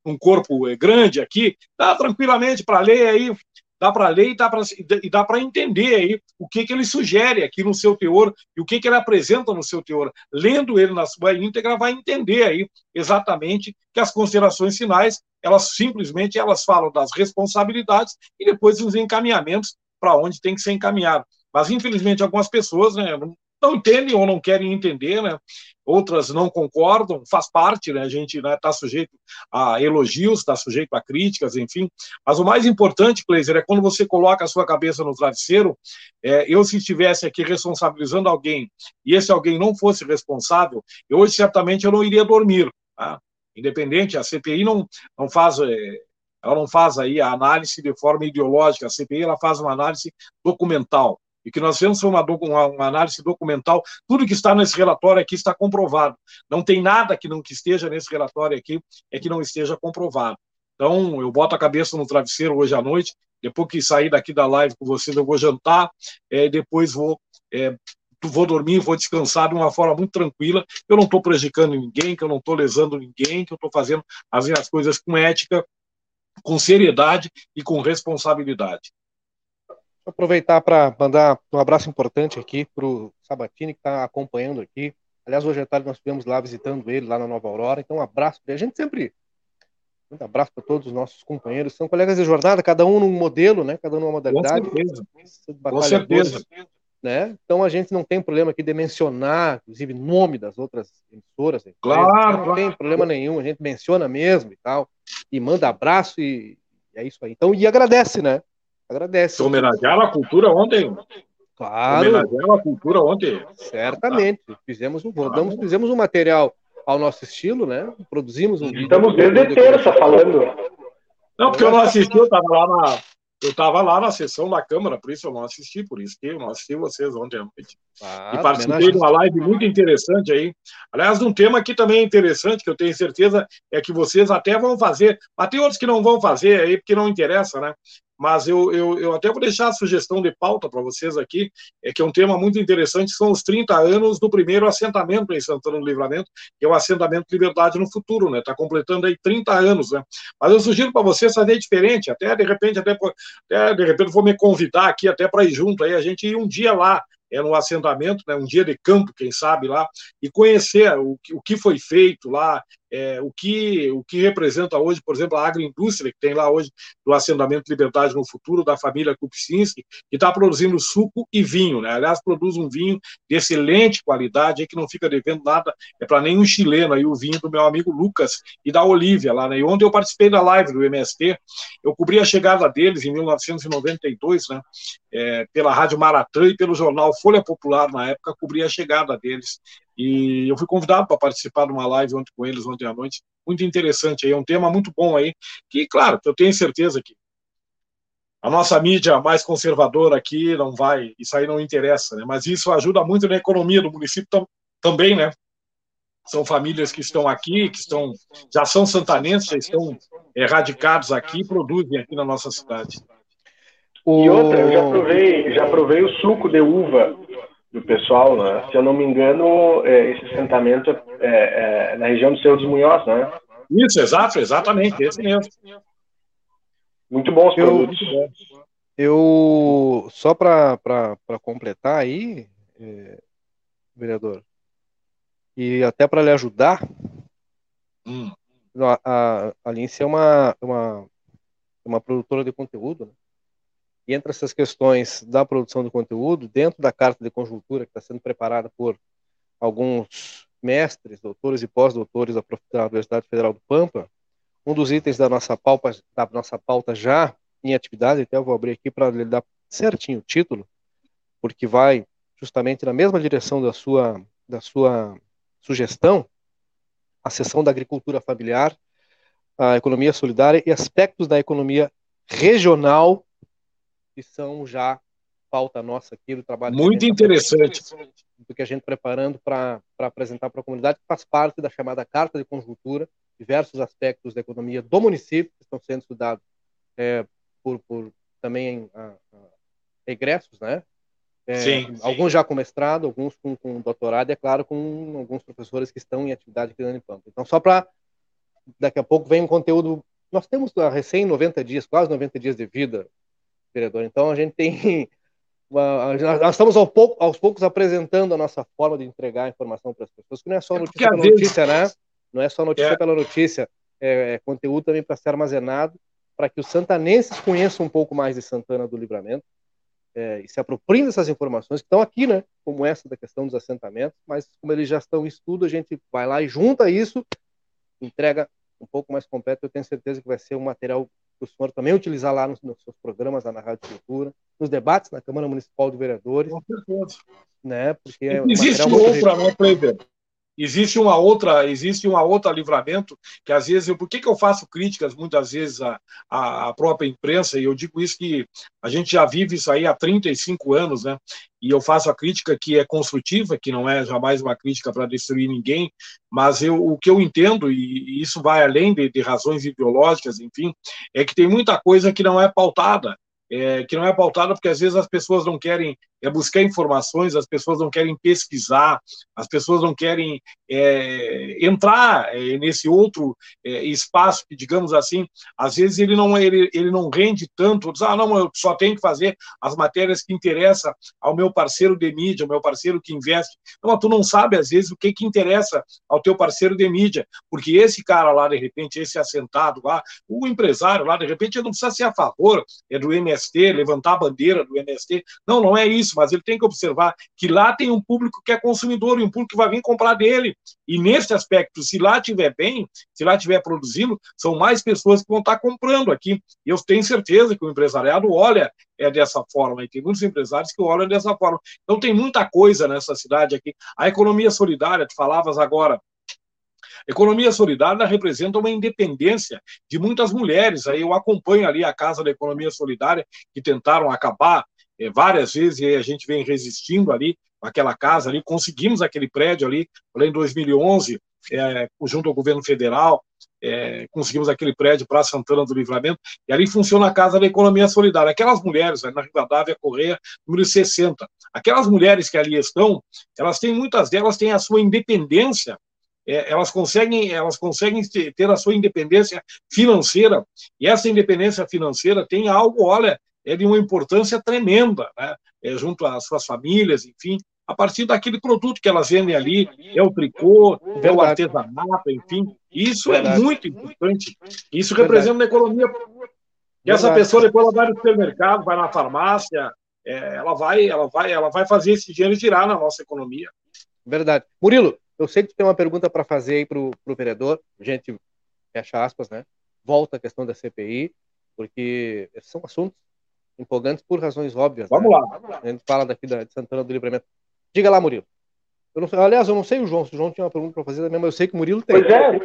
um corpo eh, grande aqui, dá tranquilamente para ler aí, dá para ler e dá para e dá para entender aí o que que ele sugere aqui no seu teor e o que que ele apresenta no seu teor. Lendo ele na sua íntegra vai entender aí exatamente que as considerações finais, elas simplesmente elas falam das responsabilidades e depois os encaminhamentos para onde tem que ser encaminhado. Mas infelizmente algumas pessoas, né, entendem ou não querem entender, né? outras não concordam, faz parte, né? A gente está né, tá sujeito a elogios, está sujeito a críticas, enfim. Mas o mais importante, Kleiser, é quando você coloca a sua cabeça no travesseiro. É, eu, se estivesse aqui responsabilizando alguém e esse alguém não fosse responsável, eu hoje certamente eu não iria dormir. Tá? Independente, a CPI não, não faz. É, ela não faz aí a análise de forma ideológica, a CPI ela faz uma análise documental e que nós fizemos uma, uma, uma, análise documental, tudo que está nesse relatório aqui está comprovado. Não tem nada que não que esteja nesse relatório aqui é que não esteja comprovado. Então, eu boto a cabeça no travesseiro hoje à noite, depois que sair daqui da live com vocês, eu vou jantar, é, depois vou, é, vou dormir, vou descansar de uma forma muito tranquila. Eu não estou prejudicando ninguém, que eu não estou lesando ninguém, que eu estou fazendo as minhas coisas com ética, com seriedade e com responsabilidade aproveitar para mandar um abraço importante aqui para o Sabatini, que está acompanhando aqui. Aliás, hoje à tarde nós estivemos lá visitando ele, lá na Nova Aurora. Então, um abraço. A gente sempre. Um abraço para todos os nossos companheiros. São colegas de jornada, cada um num modelo, né? Cada um numa modalidade. Com certeza. Com certeza. Né? Então a gente não tem problema aqui de mencionar, inclusive, nome das outras emissoras. Claro. Não claro. tem problema nenhum, a gente menciona mesmo e tal. E manda abraço e, e é isso aí. Então, e agradece, né? Agradece. Homenagearam a cultura ontem. Claro. Homenagearam a cultura ontem. Certamente. Fizemos um, rodamos, fizemos um material ao nosso estilo, né? Produzimos um vídeo. Estamos desde terça falando. Não, porque eu não assisti, eu estava lá na, eu estava lá na sessão da Câmara, por isso eu não assisti, por isso que eu não assisti vocês ontem à noite. Ah, e participei de uma live muito interessante aí. Aliás, um tema que também é interessante, que eu tenho certeza, é que vocês até vão fazer, mas tem outros que não vão fazer aí, porque não interessa, né? Mas eu, eu, eu até vou deixar a sugestão de pauta para vocês aqui, é que é um tema muito interessante, são os 30 anos do primeiro assentamento em Santana do Livramento, que é o assentamento Liberdade no Futuro, né? Está completando aí 30 anos, né? Mas eu sugiro para vocês fazer diferente, até de repente, até, até de repente vou me convidar aqui até para ir junto aí, a gente ir um dia lá é no assentamento, né, um dia de campo, quem sabe lá, e conhecer o, o que foi feito lá, é, o, que, o que representa hoje, por exemplo, a agroindústria que tem lá hoje do assentamento Liberdade no Futuro, da família Kupczynski, que está produzindo suco e vinho, né? Aliás, produz um vinho de excelente qualidade, que não fica devendo nada, é para nenhum chileno aí o vinho do meu amigo Lucas e da Olivia lá, né? E ontem eu participei da live do MST, eu cobri a chegada deles em 1992, né? É, pela Rádio Maratã e pelo jornal Folha Popular na época, cobri a chegada deles. E eu fui convidado para participar de uma live ontem com eles, ontem à noite. Muito interessante aí, é um tema muito bom aí, que, claro, eu tenho certeza que a nossa mídia mais conservadora aqui não vai, isso aí não interessa, né? Mas isso ajuda muito na economia do município tam, também, né? São famílias que estão aqui, que estão, já são santanenses, já estão erradicados aqui, produzem aqui na nossa cidade. E outra, eu já provei, já provei o suco de uva do pessoal, né? Se eu não me engano, é, esse assentamento é, é, é na região do Cerro dos Munhoz, né? Isso, exato, exatamente, esse mesmo. Muito bons eu, produtos. Eu, só para completar aí, é, vereador, e até para lhe ajudar, hum. a, a, a Lince é uma, uma, uma produtora de conteúdo, né? E entre essas questões da produção de conteúdo, dentro da carta de conjuntura que está sendo preparada por alguns mestres, doutores e pós-doutores da Universidade Federal do Pampa, um dos itens da nossa pauta, da nossa pauta já em atividade, até eu vou abrir aqui para lhe dar certinho o título, porque vai justamente na mesma direção da sua, da sua sugestão, a seção da agricultura familiar, a economia solidária e aspectos da economia regional que são já pauta nossa aqui do trabalho. Muito interessante. Do que a gente preparando para apresentar para a comunidade, que faz parte da chamada Carta de Conjuntura, diversos aspectos da economia do município que estão sendo estudados é, por, por também a, a, egressos, né? É, sim, alguns sim. já com mestrado, alguns com, com, doutorado, e é claro, com alguns professores que estão em atividade aqui na Unipampa. Então, só para daqui a pouco vem um conteúdo. Nós temos a recém 90 dias, quase 90 dias de vida vereador. Então a gente tem. Nós estamos ao pouco, aos poucos apresentando a nossa forma de entregar a informação para as pessoas, que não é só é notícia é pela notícia, né? Não é só notícia é. pela notícia, é, é conteúdo também para ser armazenado, para que os santanenses conheçam um pouco mais de Santana do Livramento é, e se apropriem dessas informações que estão aqui, né? Como essa da questão dos assentamentos, mas como eles já estão em estudo, a gente vai lá e junta isso, entrega um pouco mais completo. Eu tenho certeza que vai ser um material que o senhor também utilizar lá nos, nos seus programas, lá na Rádio Cultura, nos debates na Câmara Municipal de Vereadores. Com certeza. Né, porque é Existe outra, né? Existe uma outra, existe uma outra livramento que às vezes eu, por que, que eu faço críticas muitas vezes à, à própria imprensa e eu digo isso que a gente já vive isso aí há 35 anos, né? E eu faço a crítica que é construtiva, que não é jamais uma crítica para destruir ninguém, mas eu, o que eu entendo e isso vai além de, de razões ideológicas, enfim, é que tem muita coisa que não é pautada é, que não é pautada porque às vezes as pessoas não querem é, buscar informações, as pessoas não querem pesquisar, as pessoas não querem é, entrar é, nesse outro é, espaço que, digamos assim, às vezes ele não, ele, ele não rende tanto, diz, ah, não, eu só tenho que fazer as matérias que interessam ao meu parceiro de mídia, ao meu parceiro que investe. Não, tu não sabe, às vezes, o que, que interessa ao teu parceiro de mídia, porque esse cara lá, de repente, esse assentado lá, o empresário lá, de repente, ele não precisa ser a favor é do MST, levantar a bandeira do MST. Não, não é isso, mas ele tem que observar que lá tem um público que é consumidor e um público que vai vir comprar dele. E nesse aspecto, se lá estiver bem, se lá estiver produzindo, são mais pessoas que vão estar comprando aqui. E eu tenho certeza que o empresariado olha é dessa forma, e tem muitos empresários que olham dessa forma. Então tem muita coisa nessa cidade aqui. A economia solidária, tu falavas agora, Economia solidária representa uma independência de muitas mulheres. Aí eu acompanho ali a Casa da Economia Solidária, que tentaram acabar várias vezes, e a gente vem resistindo ali, aquela casa ali, conseguimos aquele prédio ali, em 2011, é, junto ao governo federal, é, conseguimos aquele prédio para Santana do Livramento, e ali funciona a Casa da Economia Solidária. Aquelas mulheres, na Rivadavia Correia, número 60, aquelas mulheres que ali estão, elas têm, muitas delas têm a sua independência, é, elas conseguem elas conseguem ter a sua independência financeira, e essa independência financeira tem algo, olha, é de uma importância tremenda, né? É, junto às suas famílias, enfim, a partir daquele produto que elas vendem ali, é o tricô, é o artesanato, enfim. Isso é Verdade. é muito importante. Isso Verdade. representa na economia. E essa pessoa depois ela vai no supermercado, vai na farmácia, é, ela vai, ela vai, ela vai fazer esse dinheiro girar na nossa economia. Verdade. Murilo, eu sei que tem uma pergunta para fazer aí para o vereador. Gente, fecha aspas, né? Volta a questão da CPI, porque são assuntos empolgantes por razões óbvias. Vamos né? lá. A gente fala daqui da, de Santana do Livramento. Diga lá, Murilo. Eu não aliás, eu não sei o João, se o João tinha uma pergunta para fazer também, mas eu sei que o Murilo tem. Pois é,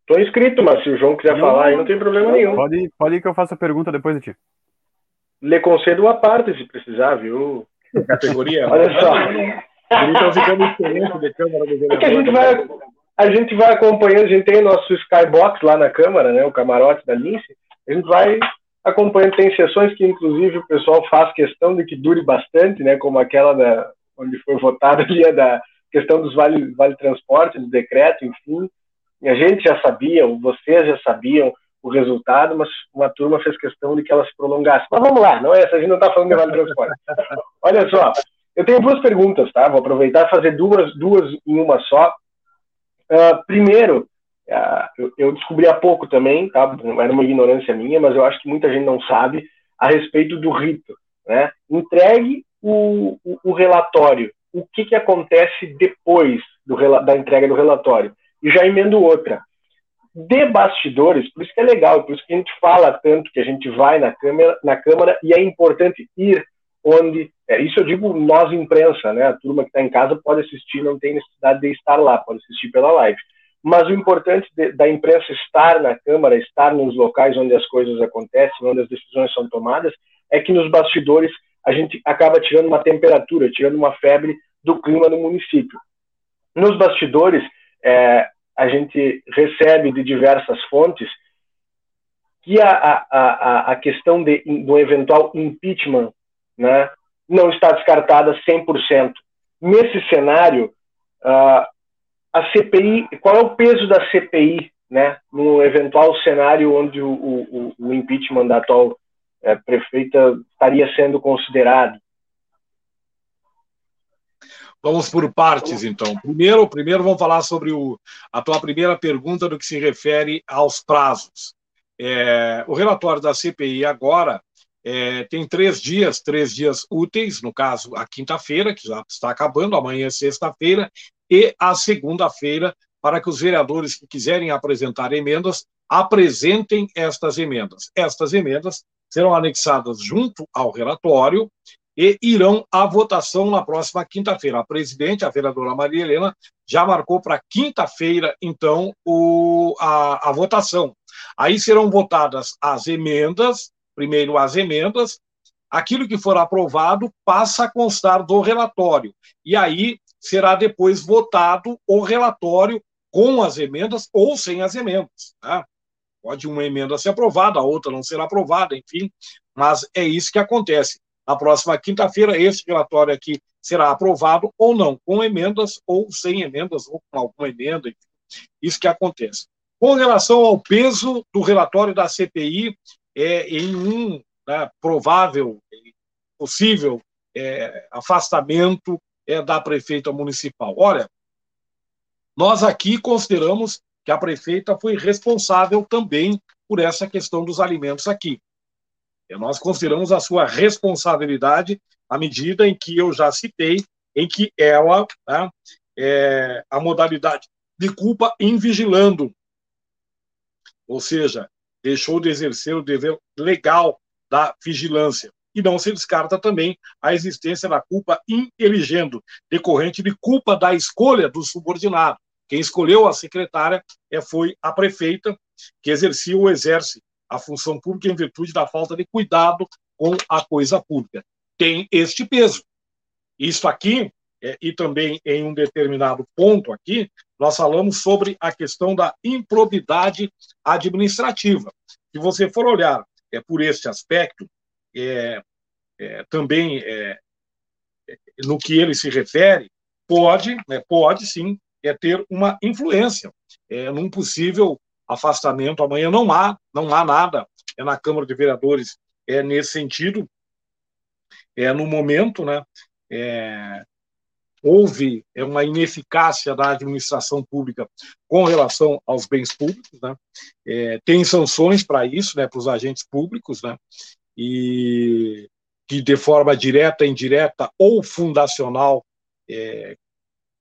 estou inscrito, mas se o João quiser não, falar aí, não tem problema nenhum. Pode, pode ir que eu faça a pergunta depois de ti. Lhe concedo a parte, se precisar, viu? Categoria. Olha só. É que a gente vai, a gente vai acompanhando, a gente tem o nosso skybox lá na Câmara, né, o camarote da Lince, a gente vai acompanhando, tem sessões que inclusive o pessoal faz questão de que dure bastante, né, como aquela da, onde foi votada ali a da questão dos vale, vale transporte, do decreto, enfim. E a gente já sabia, vocês já sabiam o resultado, mas uma turma fez questão de que ela se prolongasse. Mas vamos lá, não é essa, a gente não está falando de vale transporte. Olha só, eu tenho duas perguntas, tá? Vou aproveitar e fazer duas, duas em uma só. Uh, primeiro, eu, eu, descobri há pouco também, tá? Era uma ignorância minha, mas eu acho que muita gente não sabe a respeito do rito, né? Entregue o, o, o relatório, o que, que acontece depois do, da entrega do relatório. E já emendo outra. De bastidores, por isso que é legal, por isso que a gente fala tanto que a gente vai na Câmara, na câmara e é importante ir onde. É, isso eu digo nós, imprensa, né? A turma que está em casa pode assistir, não tem necessidade de estar lá, pode assistir pela live. Mas o importante de, da imprensa estar na Câmara, estar nos locais onde as coisas acontecem, onde as decisões são tomadas, é que nos bastidores a gente acaba tirando uma temperatura, tirando uma febre do clima do município. Nos bastidores, é, a gente recebe de diversas fontes que a, a, a, a questão de, do eventual impeachment né, não está descartada 100%. Nesse cenário, uh, a CPI, qual é o peso da CPI né, no eventual cenário onde o, o, o impeachment da atual é, prefeita estaria sendo considerado? Vamos por partes, então. Primeiro, primeiro vamos falar sobre o, a tua primeira pergunta do que se refere aos prazos. É, o relatório da CPI agora é, tem três dias, três dias úteis, no caso, a quinta-feira, que já está acabando, amanhã é sexta-feira, e a segunda-feira, para que os vereadores que quiserem apresentar emendas apresentem estas emendas. Estas emendas serão anexadas junto ao relatório e irão à votação na próxima quinta-feira. A presidente, a vereadora Maria Helena, já marcou para quinta-feira, então, o, a, a votação. Aí serão votadas as emendas, primeiro as emendas, aquilo que for aprovado passa a constar do relatório. E aí será depois votado o relatório com as emendas ou sem as emendas. Tá? Pode uma emenda ser aprovada, a outra não ser aprovada, enfim, mas é isso que acontece. Na próxima quinta-feira, esse relatório aqui será aprovado ou não, com emendas ou sem emendas, ou com alguma emenda, enfim, isso que acontece. Com relação ao peso do relatório da CPI, é, em um né, provável, possível é, afastamento é, da prefeita municipal. Olha, nós aqui consideramos que a prefeita foi responsável também por essa questão dos alimentos aqui. E nós consideramos a sua responsabilidade à medida em que eu já citei, em que ela, né, é, a modalidade de culpa invigilando, ou seja, deixou de exercer o dever legal da vigilância. E não se descarta também a existência da culpa ineligendo, decorrente de culpa da escolha do subordinado Quem escolheu a secretária é, foi a prefeita, que exercia ou exerce a função pública em virtude da falta de cuidado com a coisa pública. Tem este peso. Isso aqui, é, e também em um determinado ponto aqui, nós falamos sobre a questão da improbidade administrativa. Se você for olhar é, por este aspecto, é, é, também é, no que ele se refere, pode, né, pode sim, é ter uma influência é, num possível afastamento. Amanhã não há, não há nada é na Câmara de Vereadores é nesse sentido. É no momento, né? É, houve é, uma ineficácia da administração pública com relação aos bens públicos, né? É, tem sanções para isso, né? Para os agentes públicos, né? E que de forma direta, indireta ou fundacional é,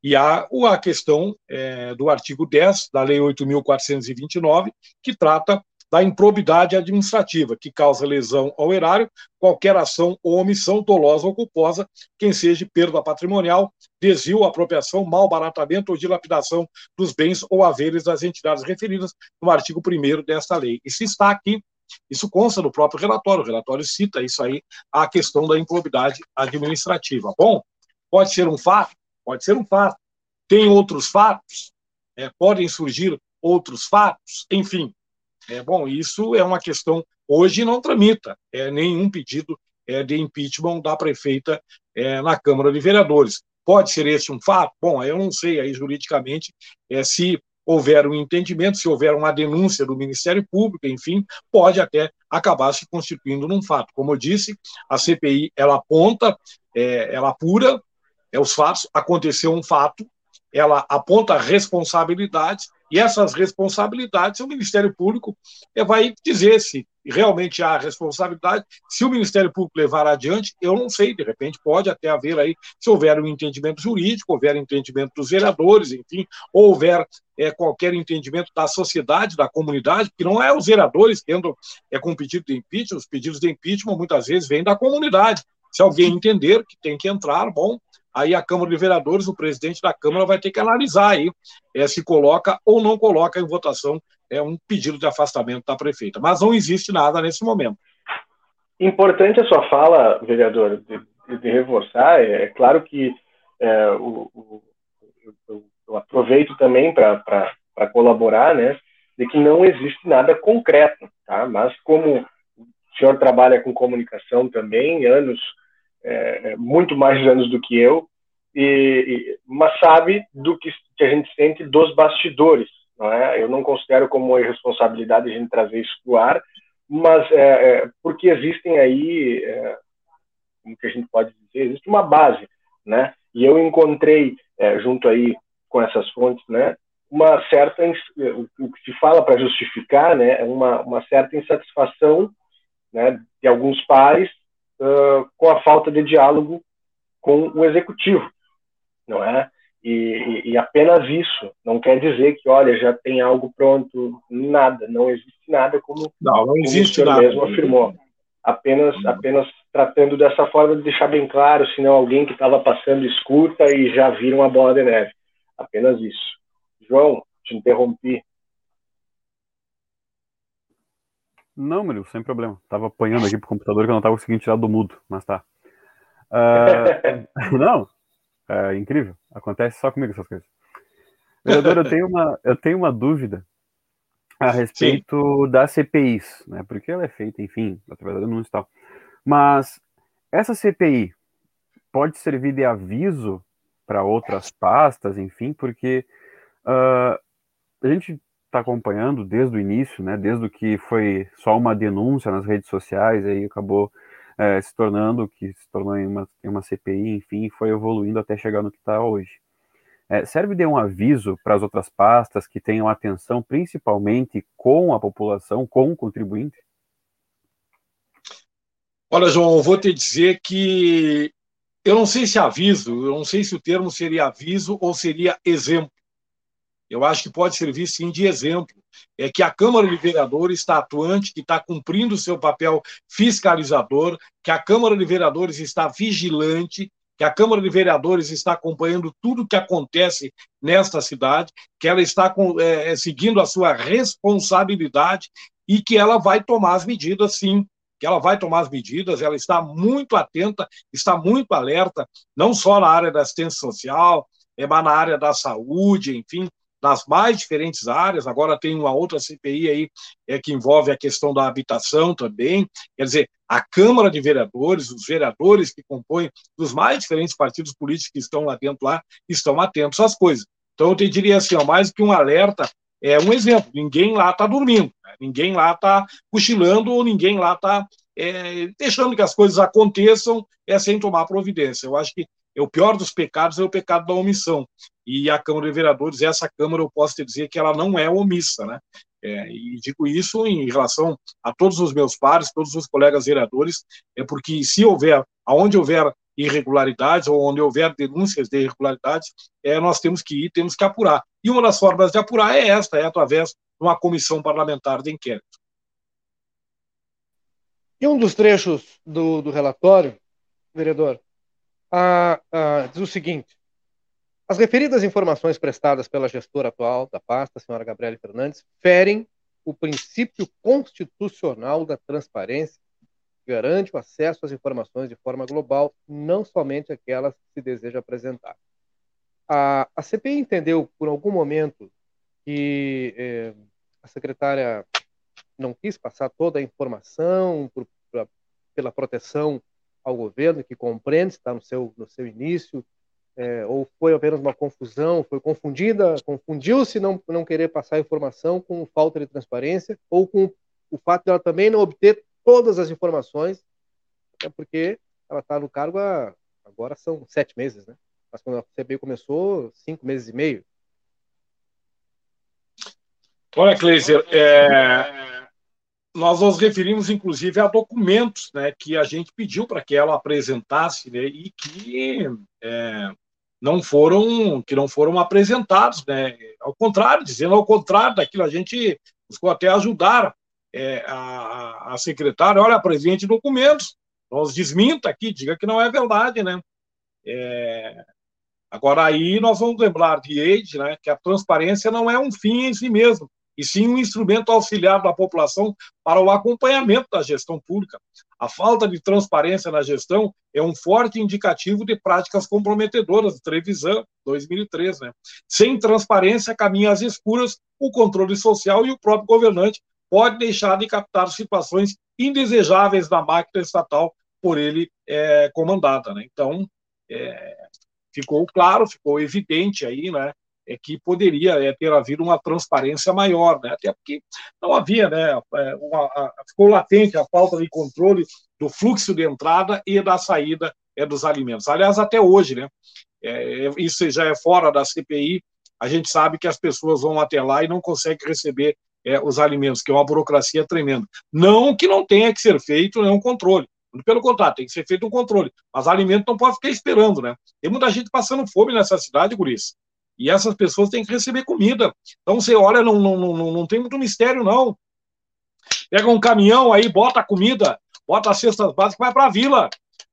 e há a questão é, do artigo 10 da Lei 8.429, que trata da improbidade administrativa, que causa lesão ao erário, qualquer ação ou omissão dolosa ou culposa, quem seja perda patrimonial, desvio, apropriação, malbaratamento ou dilapidação dos bens ou haveres das entidades referidas no artigo 1 desta lei. Isso está aqui, isso consta no próprio relatório, o relatório cita isso aí, a questão da improbidade administrativa. Bom, pode ser um fato, Pode ser um fato. Tem outros fatos, é, podem surgir outros fatos, enfim. É, bom, isso é uma questão. Hoje não tramita é, nenhum pedido é, de impeachment da prefeita é, na Câmara de Vereadores. Pode ser esse um fato? Bom, eu não sei aí juridicamente é, se houver um entendimento, se houver uma denúncia do Ministério Público, enfim, pode até acabar se constituindo num fato. Como eu disse, a CPI ela aponta, é, ela apura, é, os fatos, aconteceu um fato, ela aponta responsabilidades, e essas responsabilidades o Ministério Público é, vai dizer se realmente há responsabilidade. Se o Ministério Público levar adiante, eu não sei, de repente pode até haver aí, se houver um entendimento jurídico, houver entendimento dos vereadores, enfim, ou houver é, qualquer entendimento da sociedade, da comunidade, que não é os vereadores que andam é, com pedido de impeachment, os pedidos de impeachment muitas vezes vêm da comunidade. Se alguém entender que tem que entrar, bom, aí a Câmara de Vereadores, o presidente da Câmara vai ter que analisar aí é, se coloca ou não coloca em votação é, um pedido de afastamento da prefeita. Mas não existe nada nesse momento. Importante a sua fala, vereador, de, de reforçar. É, é, claro que é, o, o, eu, eu, aproveito também para colaborar, né, de que não existe nada concreto, tá? Mas como o senhor trabalha com comunicação também, anos é, é, muito mais anos do que eu, e, e, mas sabe do que, que, a gente sente dos bastidores. Não é? Eu não considero como irresponsabilidade a gente trazer isso para o ar, mas é, é, porque existem aí, é, como que a gente pode dizer, existe uma base, né? E eu encontrei é, junto aí com essas fontes, né? Uma certa o que se fala para justificar, né? Uma, uma certa insatisfação, né? De alguns pares uh, com a falta de diálogo com o executivo, não é? E, e, apenas isso não quer dizer que, olha, já tem algo pronto, nada, não existe nada como, não, não existe como o senhor mesmo afirmou. Apenas, apenas tratando dessa forma de deixar bem claro, senão alguém que estava passando escuta e já vira uma bola de neve. Apenas isso. João, te interrompi. Não, Murilo, sem problema. Tava apanhando aqui pro computador que eu não tava conseguindo tirar do mudo, mas tá. Uh, não, é incrível. Acontece só comigo essas coisas. Vereador, eu tenho uma, eu tenho uma dúvida a respeito Sim. das CPIs, né? Porque ela é feita, enfim, através da denúncia e tal. Mas essa CPI pode servir de aviso para outras pastas, enfim, porque uh, a gente está acompanhando desde o início, né, desde que foi só uma denúncia nas redes sociais, aí acabou é, se tornando, que se tornou em uma, em uma CPI, enfim, foi evoluindo até chegar no que está hoje. É, serve de um aviso para as outras pastas que tenham atenção principalmente com a população, com o contribuinte? Olha, João, vou te dizer que eu não sei se aviso, eu não sei se o termo seria aviso ou seria exemplo eu acho que pode servir sim de exemplo. É que a Câmara de Vereadores está atuante, que está cumprindo o seu papel fiscalizador, que a Câmara de Vereadores está vigilante, que a Câmara de Vereadores está acompanhando tudo o que acontece nesta cidade, que ela está com, é, é, seguindo a sua responsabilidade e que ela vai tomar as medidas, sim, que ela vai tomar as medidas, ela está muito atenta, está muito alerta, não só na área da assistência social, é, mas na área da saúde, enfim, nas mais diferentes áreas. Agora tem uma outra CPI aí é, que envolve a questão da habitação também. Quer dizer, a Câmara de Vereadores, os vereadores que compõem dos mais diferentes partidos políticos que estão lá dentro lá, estão atentos às coisas. Então eu te diria assim, ó, mais que um alerta, é um exemplo. Ninguém lá está dormindo, né? ninguém lá está cochilando ou ninguém lá está é, deixando que as coisas aconteçam é, sem tomar providência. Eu acho que é o pior dos pecados é o pecado da omissão. E a Câmara de Vereadores, essa Câmara, eu posso te dizer que ela não é omissa, né? É, e digo isso em relação a todos os meus pares, todos os colegas vereadores, é porque se houver, aonde houver irregularidades ou onde houver denúncias de irregularidades, é, nós temos que ir, temos que apurar. E uma das formas de apurar é esta, é através de uma comissão parlamentar de inquérito. E um dos trechos do, do relatório, vereador, a, a, diz o seguinte: as referidas informações prestadas pela gestora atual da pasta, a senhora Gabriela Fernandes, ferem o princípio constitucional da transparência, que garante o acesso às informações de forma global, não somente aquelas que se deseja apresentar. A, a CPI entendeu, por algum momento, que eh, a secretária não quis passar toda a informação por, pra, pela proteção ao governo, que compreende, está no seu, no seu início, é, ou foi apenas uma confusão, foi confundida, confundiu-se não, não querer passar informação com falta de transparência, ou com o fato de ela também não obter todas as informações, é porque ela está no cargo há, agora são sete meses, né? Mas quando a CBI começou, cinco meses e meio. Olha, Cleiser, é, nós nos referimos, inclusive, a documentos né, que a gente pediu para que ela apresentasse né, e que é, não foram que não foram apresentados, né? Ao contrário, dizendo ao contrário daquilo, a gente buscou até ajudar é, a, a secretária, olha, apresente documentos, nós desminta aqui, diga que não é verdade, né? É, agora aí nós vamos lembrar de Eide, né, que a transparência não é um fim em si mesmo, e sim um instrumento auxiliar da população para o acompanhamento da gestão pública. A falta de transparência na gestão é um forte indicativo de práticas comprometedoras, Trevisan, 2003. Né? Sem transparência, caminha às escuras o controle social e o próprio governante pode deixar de captar situações indesejáveis da máquina estatal por ele é, comandada. Né? Então, é, ficou claro, ficou evidente aí, né, é que poderia é, ter havido uma transparência maior, né? até porque não havia, né? É, uma, a, ficou latente a falta de controle do fluxo de entrada e da saída é, dos alimentos. Aliás, até hoje, né? É, isso já é fora da CPI, a gente sabe que as pessoas vão até lá e não conseguem receber é, os alimentos, que é uma burocracia tremenda. Não que não tenha que ser feito nenhum controle. Pelo contrário, tem que ser feito um controle. Mas alimento não pode ficar esperando, né? Tem muita gente passando fome nessa cidade, Guris. E essas pessoas têm que receber comida. Então você olha, não, não, não, não tem muito mistério, não. Pega um caminhão aí, bota a comida, bota as cestas básicas, vai para a vila.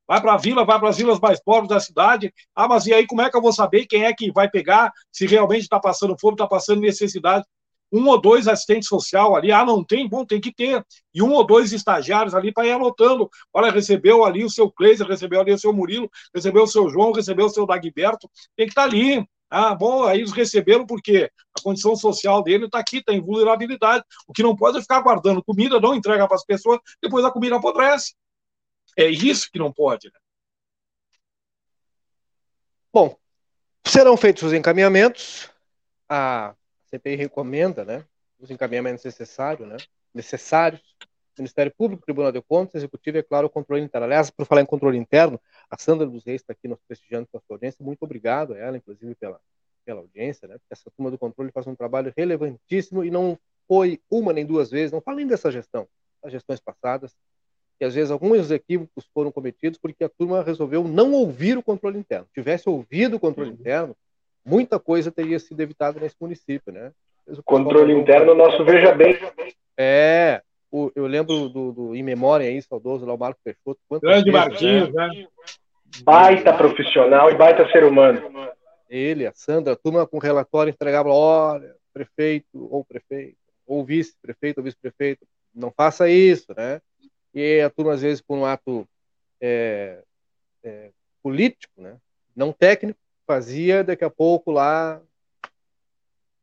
Vai para a vila, vai para as vilas mais pobres da cidade. Ah, mas e aí como é que eu vou saber quem é que vai pegar, se realmente está passando fome, está passando necessidade? Um ou dois assistentes social ali, ah, não tem? Bom, tem que ter. E um ou dois estagiários ali para ir anotando. Olha, recebeu ali o seu Cleiser, recebeu ali o seu Murilo, recebeu o seu João, recebeu o seu Dagberto. Tem que estar tá ali. Ah, bom, aí eles receberam porque a condição social dele está aqui, está em vulnerabilidade. O que não pode é ficar guardando comida, não entrega para as pessoas, depois a comida apodrece. É isso que não pode. Né? Bom, serão feitos os encaminhamentos. A CPI recomenda né, os encaminhamentos necessários, né, necessários Ministério Público, Tribunal de Contas, Executivo e, é claro, o controle interno. Aliás, por falar em controle interno, a Sandra dos Reis está aqui nos prestigiando com a sua audiência. Muito obrigado a ela, inclusive, pela, pela audiência, né? Essa turma do controle faz um trabalho relevantíssimo e não foi uma nem duas vezes, não falem dessa gestão, das gestões passadas, que às vezes alguns equívocos foram cometidos porque a turma resolveu não ouvir o controle interno. Se tivesse ouvido o controle uhum. interno, muita coisa teria sido evitada nesse município, né? Controle interno, nosso veja bem. É, o, eu lembro do, do Em Memória aí, saudoso lá, o Marco Peixoto. Grande vezes, Marquinhos, né? né? Baita profissional e baita ser humano. Ele, a Sandra, a turma com relatório entregava, olha, prefeito ou prefeito, ou vice-prefeito ou vice-prefeito, não faça isso, né? E a turma, às vezes, por um ato é, é, político, né? não técnico, fazia daqui a pouco lá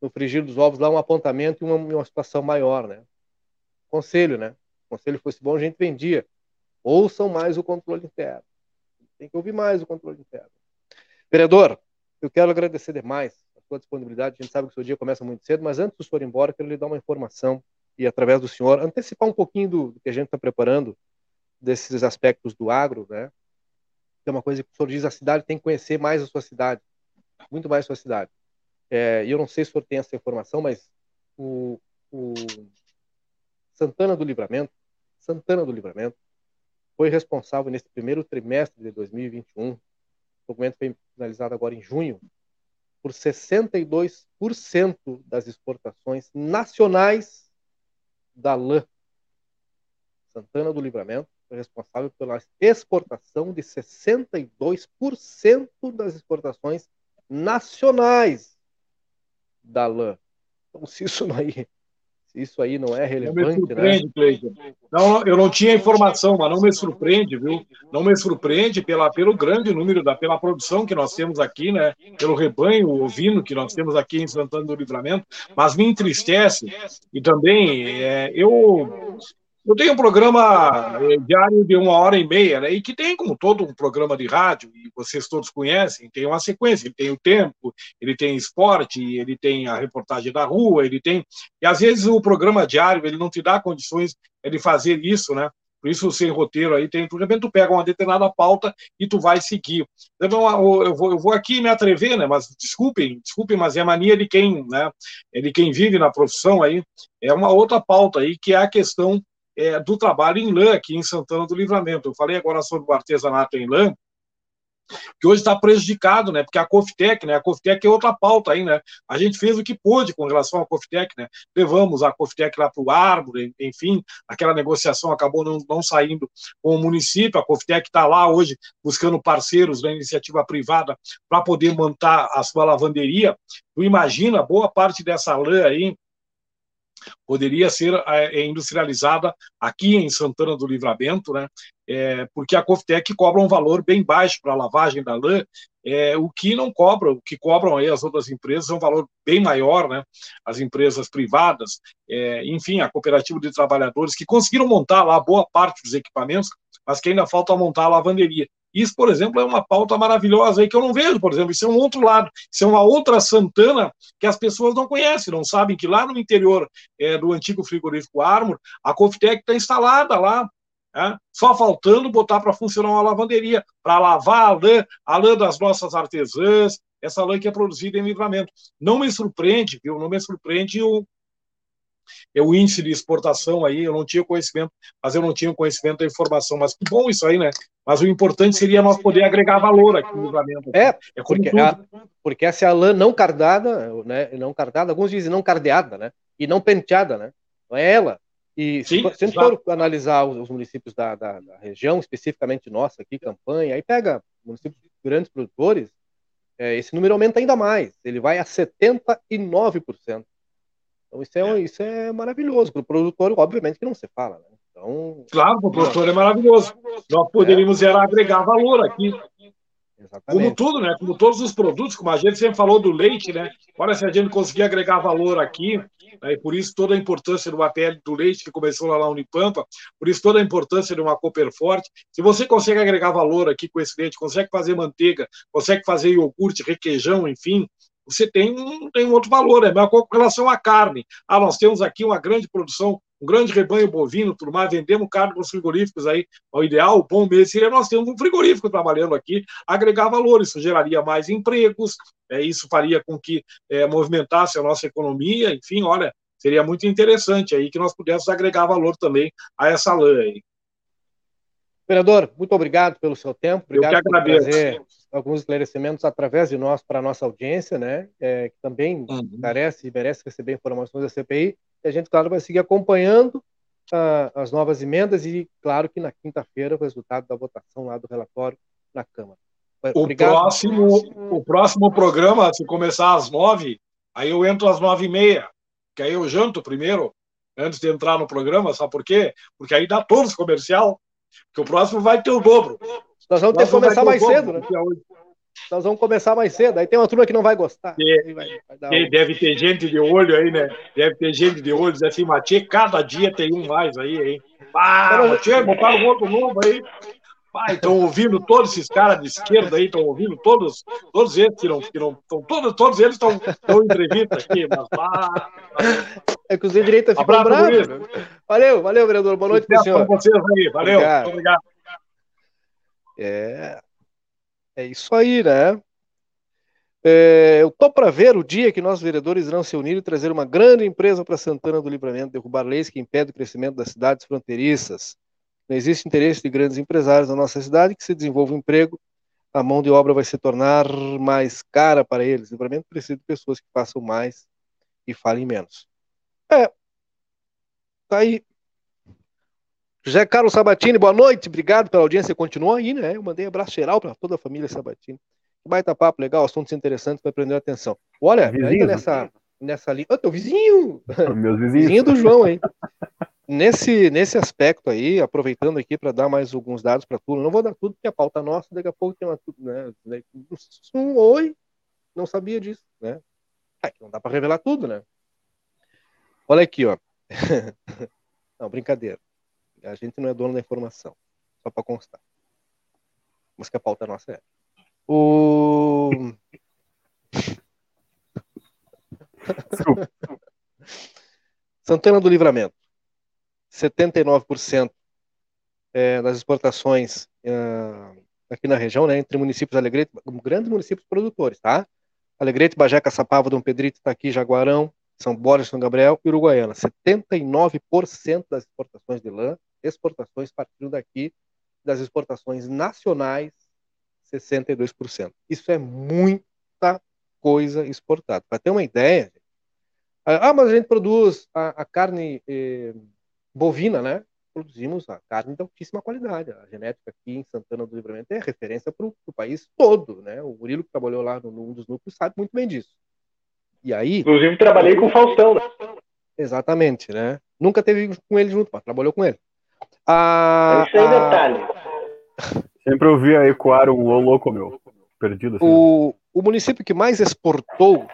no frigir dos ovos lá um apontamento e uma, uma situação maior, né? Conselho, né? O conselho fosse bom, a gente vendia. Ouçam mais o controle interno. Tem que ouvir mais o controle interno. Vereador, eu quero agradecer demais a sua disponibilidade. A gente sabe que o seu dia começa muito cedo, mas antes do senhor ir embora, quero lhe dar uma informação e, através do senhor, antecipar um pouquinho do, do que a gente está preparando desses aspectos do agro, né? Que é uma coisa que o senhor diz, a cidade tem que conhecer mais a sua cidade, muito mais a sua cidade. É, e eu não sei se o senhor tem essa informação, mas o, o Santana do Livramento, Santana do Livramento, foi responsável nesse primeiro trimestre de 2021, o documento foi finalizado agora em junho, por 62% das exportações nacionais da lã. Santana do Livramento responsável pela exportação de 62% das exportações nacionais da lã. Então, se isso aí, se isso aí não é relevante, não me surpreende, né? Cleiton. Não, eu não tinha informação, mas não me surpreende, viu? Não me surpreende pela, pelo grande número, da, pela produção que nós temos aqui, né? Pelo rebanho ovino que nós temos aqui em Santana do Livramento, mas me entristece e também é, eu eu tenho um programa eh, diário de uma hora e meia, né? E que tem, como todo um programa de rádio, e vocês todos conhecem, tem uma sequência, ele tem o tempo, ele tem esporte, ele tem a reportagem da rua, ele tem. E às vezes o programa diário ele não te dá condições de fazer isso, né? Por isso, sem roteiro aí, tem, de repente, tu pega uma determinada pauta e tu vai seguir. Então, eu vou, eu vou aqui me atrever, né? Mas desculpem, desculpem, mas é a mania de quem, né? De quem vive na profissão aí. É uma outra pauta aí, que é a questão é, do trabalho em lã aqui em Santana do Livramento. Eu falei agora sobre o artesanato em lã, que hoje está prejudicado, né? Porque a Coftec, né? A Coftec é outra pauta aí, né? A gente fez o que pôde com relação à Coftec, né? Levamos a Coftec lá para o Árvore, enfim, aquela negociação acabou não, não saindo com o município. A Coftec está lá hoje buscando parceiros da iniciativa privada para poder montar a sua lavanderia. Tu imagina, boa parte dessa lã aí poderia ser é, industrializada aqui em Santana do Livramento, né? É, porque a Coftec cobra um valor bem baixo para a lavagem da lã, é, o que não cobra, o que cobram aí as outras empresas é um valor bem maior, né? As empresas privadas, é, enfim, a cooperativa de trabalhadores que conseguiram montar lá boa parte dos equipamentos, mas que ainda falta montar a lavanderia. Isso, por exemplo, é uma pauta maravilhosa aí que eu não vejo, por exemplo. Isso é um outro lado, isso é uma outra Santana que as pessoas não conhecem, não sabem que lá no interior é, do antigo frigorífico Armor, a Coftec está instalada lá, é, só faltando botar para funcionar uma lavanderia, para lavar a lã, a lã das nossas artesãs, essa lã que é produzida em livramento. Não me surpreende, viu? Não me surpreende o, é o índice de exportação aí, eu não tinha conhecimento, mas eu não tinha conhecimento da informação. Mas que bom isso aí, né? Mas o importante seria nós poder agregar valor aqui no livramento. É, é porque, a, porque essa é a lã não cardada, né? Não cardada, alguns dizem não cardeada, né? E não penteada, né? Não é ela. E Sim, se, se for analisar os, os municípios da, da, da, região, especificamente nossa aqui, campanha, aí pega municípios grandes produtores, é, esse número aumenta ainda mais. Ele vai a 79%. Então isso é, é. Isso é maravilhoso. Para o produtor, obviamente que não se fala, né? Então, claro, para o produtor é maravilhoso. Nós poderíamos é. agregar valor aqui. Exatamente. Como tudo, né? Como todos os produtos, como a gente sempre falou do leite, né? Olha, se a gente conseguir agregar valor aqui, né? e por isso toda a importância do APL do leite, que começou lá na Unipampa, por isso toda a importância de uma Cooper Forte. Se você consegue agregar valor aqui com esse leite, consegue fazer manteiga, consegue fazer iogurte, requeijão, enfim, você tem um, tem um outro valor, é com relação à carne. Ah, nós temos aqui uma grande produção, um grande rebanho bovino, tudo mais, vendemos carne para os frigoríficos aí. O ideal, o bom mesmo seria nós termos um frigorífico trabalhando aqui, agregar valor, isso geraria mais empregos, é, isso faria com que é, movimentasse a nossa economia, enfim, olha, seria muito interessante aí que nós pudéssemos agregar valor também a essa lã aí. Vereador, muito obrigado pelo seu tempo. Obrigado Eu que agradeço. por trazer alguns esclarecimentos através de nós para a nossa audiência, né? É, que também uhum. carece e merece receber informações da CPI. E a gente, claro, vai seguir acompanhando uh, as novas emendas e, claro, que na quinta-feira o resultado da votação lá do relatório na Câmara. O próximo, o próximo programa, se começar às nove, aí eu entro às nove e meia, que aí eu janto primeiro, antes de entrar no programa, sabe por quê? Porque aí dá todos comercial, porque o próximo vai ter o dobro. Nós vamos ter que começar mais cedo, né? Nós vamos começar mais cedo. Aí tem uma turma que não vai gostar. Vai, vai um... Deve ter gente de olho aí, né? Deve ter gente de olho, assim, Matê, cada dia tem um mais aí, hein? Ah, Matê, botaram um outro novo aí. Pai, estão ouvindo todos esses caras de esquerda aí, estão ouvindo todos, todos eles que não, que não estão, todos, todos eles estão em entrevista aqui, mas lá. É que os de direita ficam bravos. Valeu, valeu, vereador. Boa noite para senhor. vocês aí. Valeu, obrigado. obrigado. É, é isso aí, né? É, eu tô para ver o dia que nós vereadores irão se unir e trazer uma grande empresa para Santana do Livramento, derrubar leis que impedem o crescimento das cidades fronteiriças. Não existe interesse de grandes empresários na nossa cidade que se desenvolva um emprego, a mão de obra vai se tornar mais cara para eles. O livramento precisa de pessoas que façam mais e falem menos. É. Tá aí. José Carlos Sabatini, boa noite, obrigado pela audiência. Continua aí, né? Eu mandei um abraço geral para toda a família Sabatini. Que baita papo legal, assuntos interessantes para prender a atenção. Olha, Vizinho, ainda nessa, nessa linha. Ô, teu vizinho! Meus vizinhos. Vizinho do João aí. nesse, nesse aspecto aí, aproveitando aqui para dar mais alguns dados para tudo, não vou dar tudo porque a pauta é nossa, daqui a pouco tem uma. Né, um oi, não sabia disso, né? É, não dá para revelar tudo, né? Olha aqui, ó. não, brincadeira. A gente não é dono da informação, só para constar. Mas que a pauta nossa é. O. Santana do Livramento. 79% é, das exportações é, aqui na região, né, entre municípios Alegrete, grandes municípios produtores, tá? Alegrete, Bagé, Caçapava, Dom Pedrito, Itaqui, Jaguarão, São Borges, São Gabriel e Uruguaiana. 79% das exportações de lã, exportações partindo daqui, das exportações nacionais, 62%. Isso é muita coisa exportada. Para ter uma ideia, ah, mas a gente produz a, a carne eh, bovina, né? Produzimos a carne de altíssima qualidade. A genética aqui em Santana do Livramento é referência para o país todo, né? O Murilo que trabalhou lá no, num dos núcleos sabe muito bem disso. E aí. Inclusive trabalhei com o Faustão, né? Exatamente, né? Nunca teve com ele junto, mas trabalhou com ele. A, Isso aí é detalhe. Sempre ouvi a ecoar um ô louco meu. Perdido assim. O, o município que mais exportou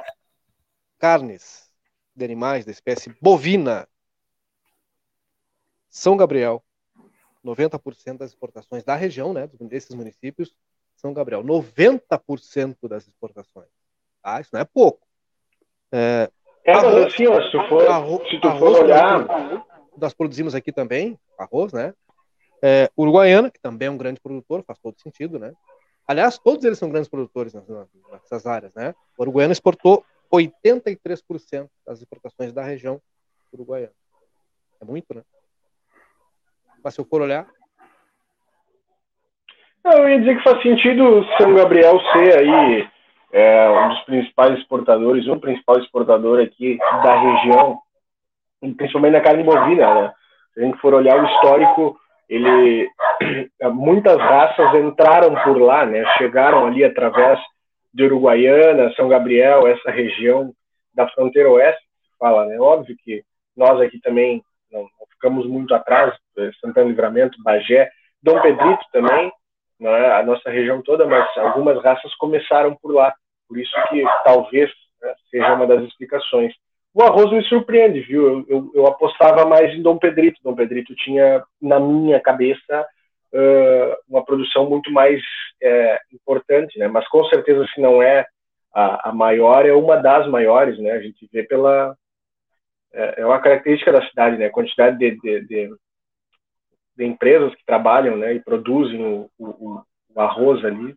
carnes de animais da espécie bovina são Gabriel, 90% das exportações da região, né, desses municípios, São Gabriel, 90% das exportações. Tá? Isso não é pouco. É, arroz, assim, ó, se tu for, arroz, se tu for olhar... Nós produzimos aqui também arroz, né? É, Uruguaiana, que também é um grande produtor, faz todo sentido, né? Aliás, todos eles são grandes produtores nessas áreas, né? O Uruguaiana exportou 83% das exportações da região uruguaiana. É muito, né? Mas se eu for olhar. Eu ia dizer que faz sentido São Gabriel ser aí é, um dos principais exportadores, um principal exportador aqui da região, principalmente na carne bovina, né? Se a gente for olhar o histórico, ele muitas raças entraram por lá, né? Chegaram ali através de Uruguaiana, São Gabriel, essa região da fronteira oeste, fala, né? Óbvio que nós aqui também não, ficamos muito atrás, eh, Santana Livramento, Bagé, Dom Pedrito também, é? a nossa região toda, mas algumas raças começaram por lá, por isso que talvez né, seja uma das explicações. O arroz me surpreende, viu? Eu, eu, eu, apostava mais em Dom Pedrito. Dom Pedrito tinha, na minha cabeça, uh, uma produção muito mais é, importante, né? Mas com certeza, se não é a, a maior, é uma das maiores, né? A gente vê pela, é, é uma característica da cidade, né? A quantidade de, de, de, de empresas que trabalham, né? E produzem o, o, o, arroz ali.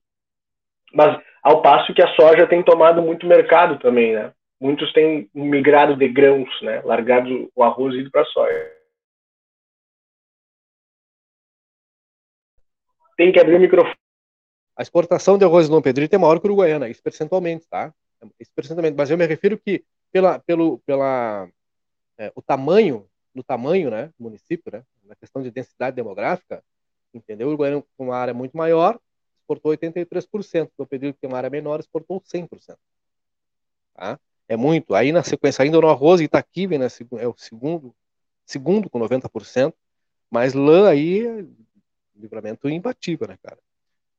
Mas ao passo que a soja tem tomado muito mercado também, né? Muitos têm migrado de grãos, né? Largado o arroz e ido para a soja. Tem que abrir o microfone. A exportação de arroz no Pedrito é maior que o Uruguaiana, isso percentualmente, tá? Isso percentualmente. Mas eu me refiro que pela, pelo, pela é, o tamanho, no tamanho, né, do município, né, na questão de densidade demográfica, entendeu? O Uruguaiana é uma área muito maior, exportou 83%. No período que tem uma área menor, exportou 100%. Tá? É muito. Aí na sequência, ainda no arroz, Itaqui vem né, é o segundo, segundo com 90%, mas lã aí, livramento imbatível, né, cara?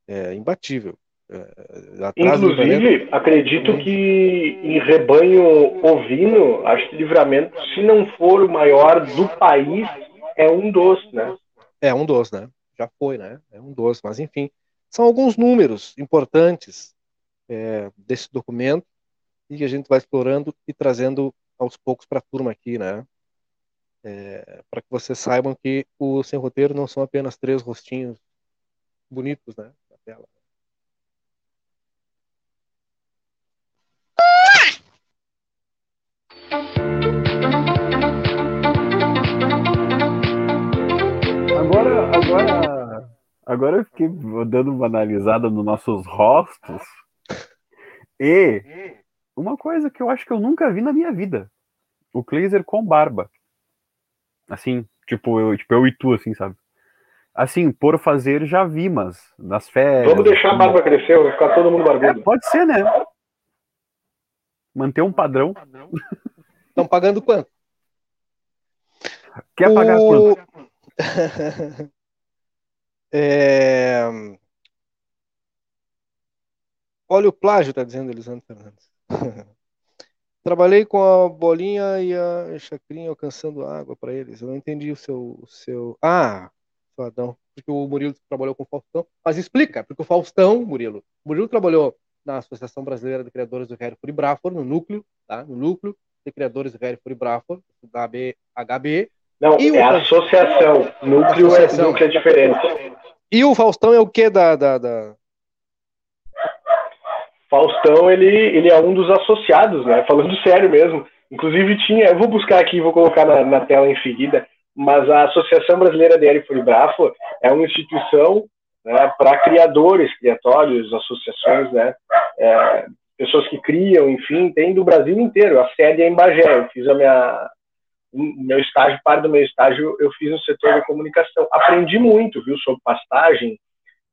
É imbatível. É, Inclusive, acredito que em rebanho ovino, acho que livramento, se não for o maior do país, é um dos, né? É um dos, né? Já foi, né? É um dos, mas enfim. São alguns números importantes é, desse documento e que a gente vai explorando e trazendo aos poucos para a turma aqui, né? É, para que vocês saibam que o Sem Roteiro não são apenas três rostinhos bonitos, né? Na tela. Agora, agora, agora eu fiquei dando uma analisada nos nossos rostos e uma coisa que eu acho que eu nunca vi na minha vida. O Kleiser com barba. Assim, tipo, eu, tipo, eu e tu, assim, sabe? Assim, por fazer já vi, mas nas férias. Vamos deixar a barba crescer, vai ficar todo mundo barbudo. É, pode ser, né? Manter um padrão. Estão pagando quanto? Quer pagar o... quanto? é... Olha o plágio, tá dizendo Elisandro Fernandes. Trabalhei com a bolinha e a chacrinha alcançando água para eles. Eu não entendi o seu, o seu. Ah, Fadão, porque o Murilo trabalhou com o Faustão. Mas explica, porque o Faustão, Murilo, o Murilo trabalhou na Associação Brasileira de Criadores do Hereford Brafor, no núcleo, tá? No núcleo de Criadores do Hereford Brafor, da HB. Não, e é o... associação. Núcleo, é associação. É, núcleo é diferente. E o Faustão é o que da, da, da, Faustão, ele, ele é um dos associados, né? Falando sério mesmo. Inclusive tinha, eu vou buscar aqui, vou colocar na, na tela em seguida, mas a Associação Brasileira de Aerofuribrafo é uma instituição né, para criadores, criatórios, associações, né? É, pessoas que criam, enfim, tem do Brasil inteiro. A sede é em Bagé. Eu fiz a minha meu estágio, parte do meu estágio eu fiz no setor da comunicação. Aprendi muito, viu, sobre pastagem,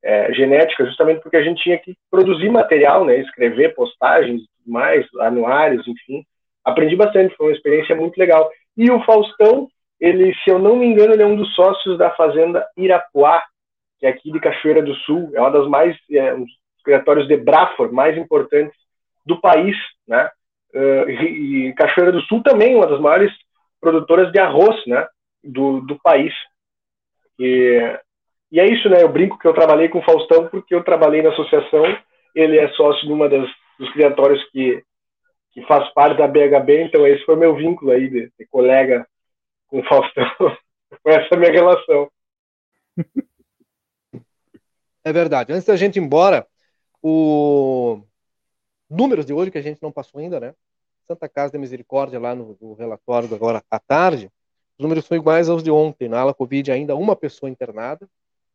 é, genética, justamente porque a gente tinha que produzir material, né, escrever postagens, mais anuários, enfim. Aprendi bastante, foi uma experiência muito legal. E o Faustão, ele, se eu não me engano, ele é um dos sócios da fazenda Irapuá, que é aqui de Cachoeira do Sul, é uma das mais é, um dos criatórios de Brafor mais importantes do país, né? Uh, e Cachoeira do Sul também uma das maiores produtoras de arroz, né? Do, do país. E e é isso, né? Eu brinco que eu trabalhei com o Faustão porque eu trabalhei na associação. Ele é sócio de uma das dos criatórios que, que faz parte da BHB, então esse foi meu vínculo aí de, de colega com o Faustão. foi essa minha relação. É verdade. Antes da gente ir embora, o números de hoje que a gente não passou ainda, né? Santa Casa da Misericórdia, lá no, no relatório agora à tarde, os números são iguais aos de ontem. Na ala Covid, ainda uma pessoa internada,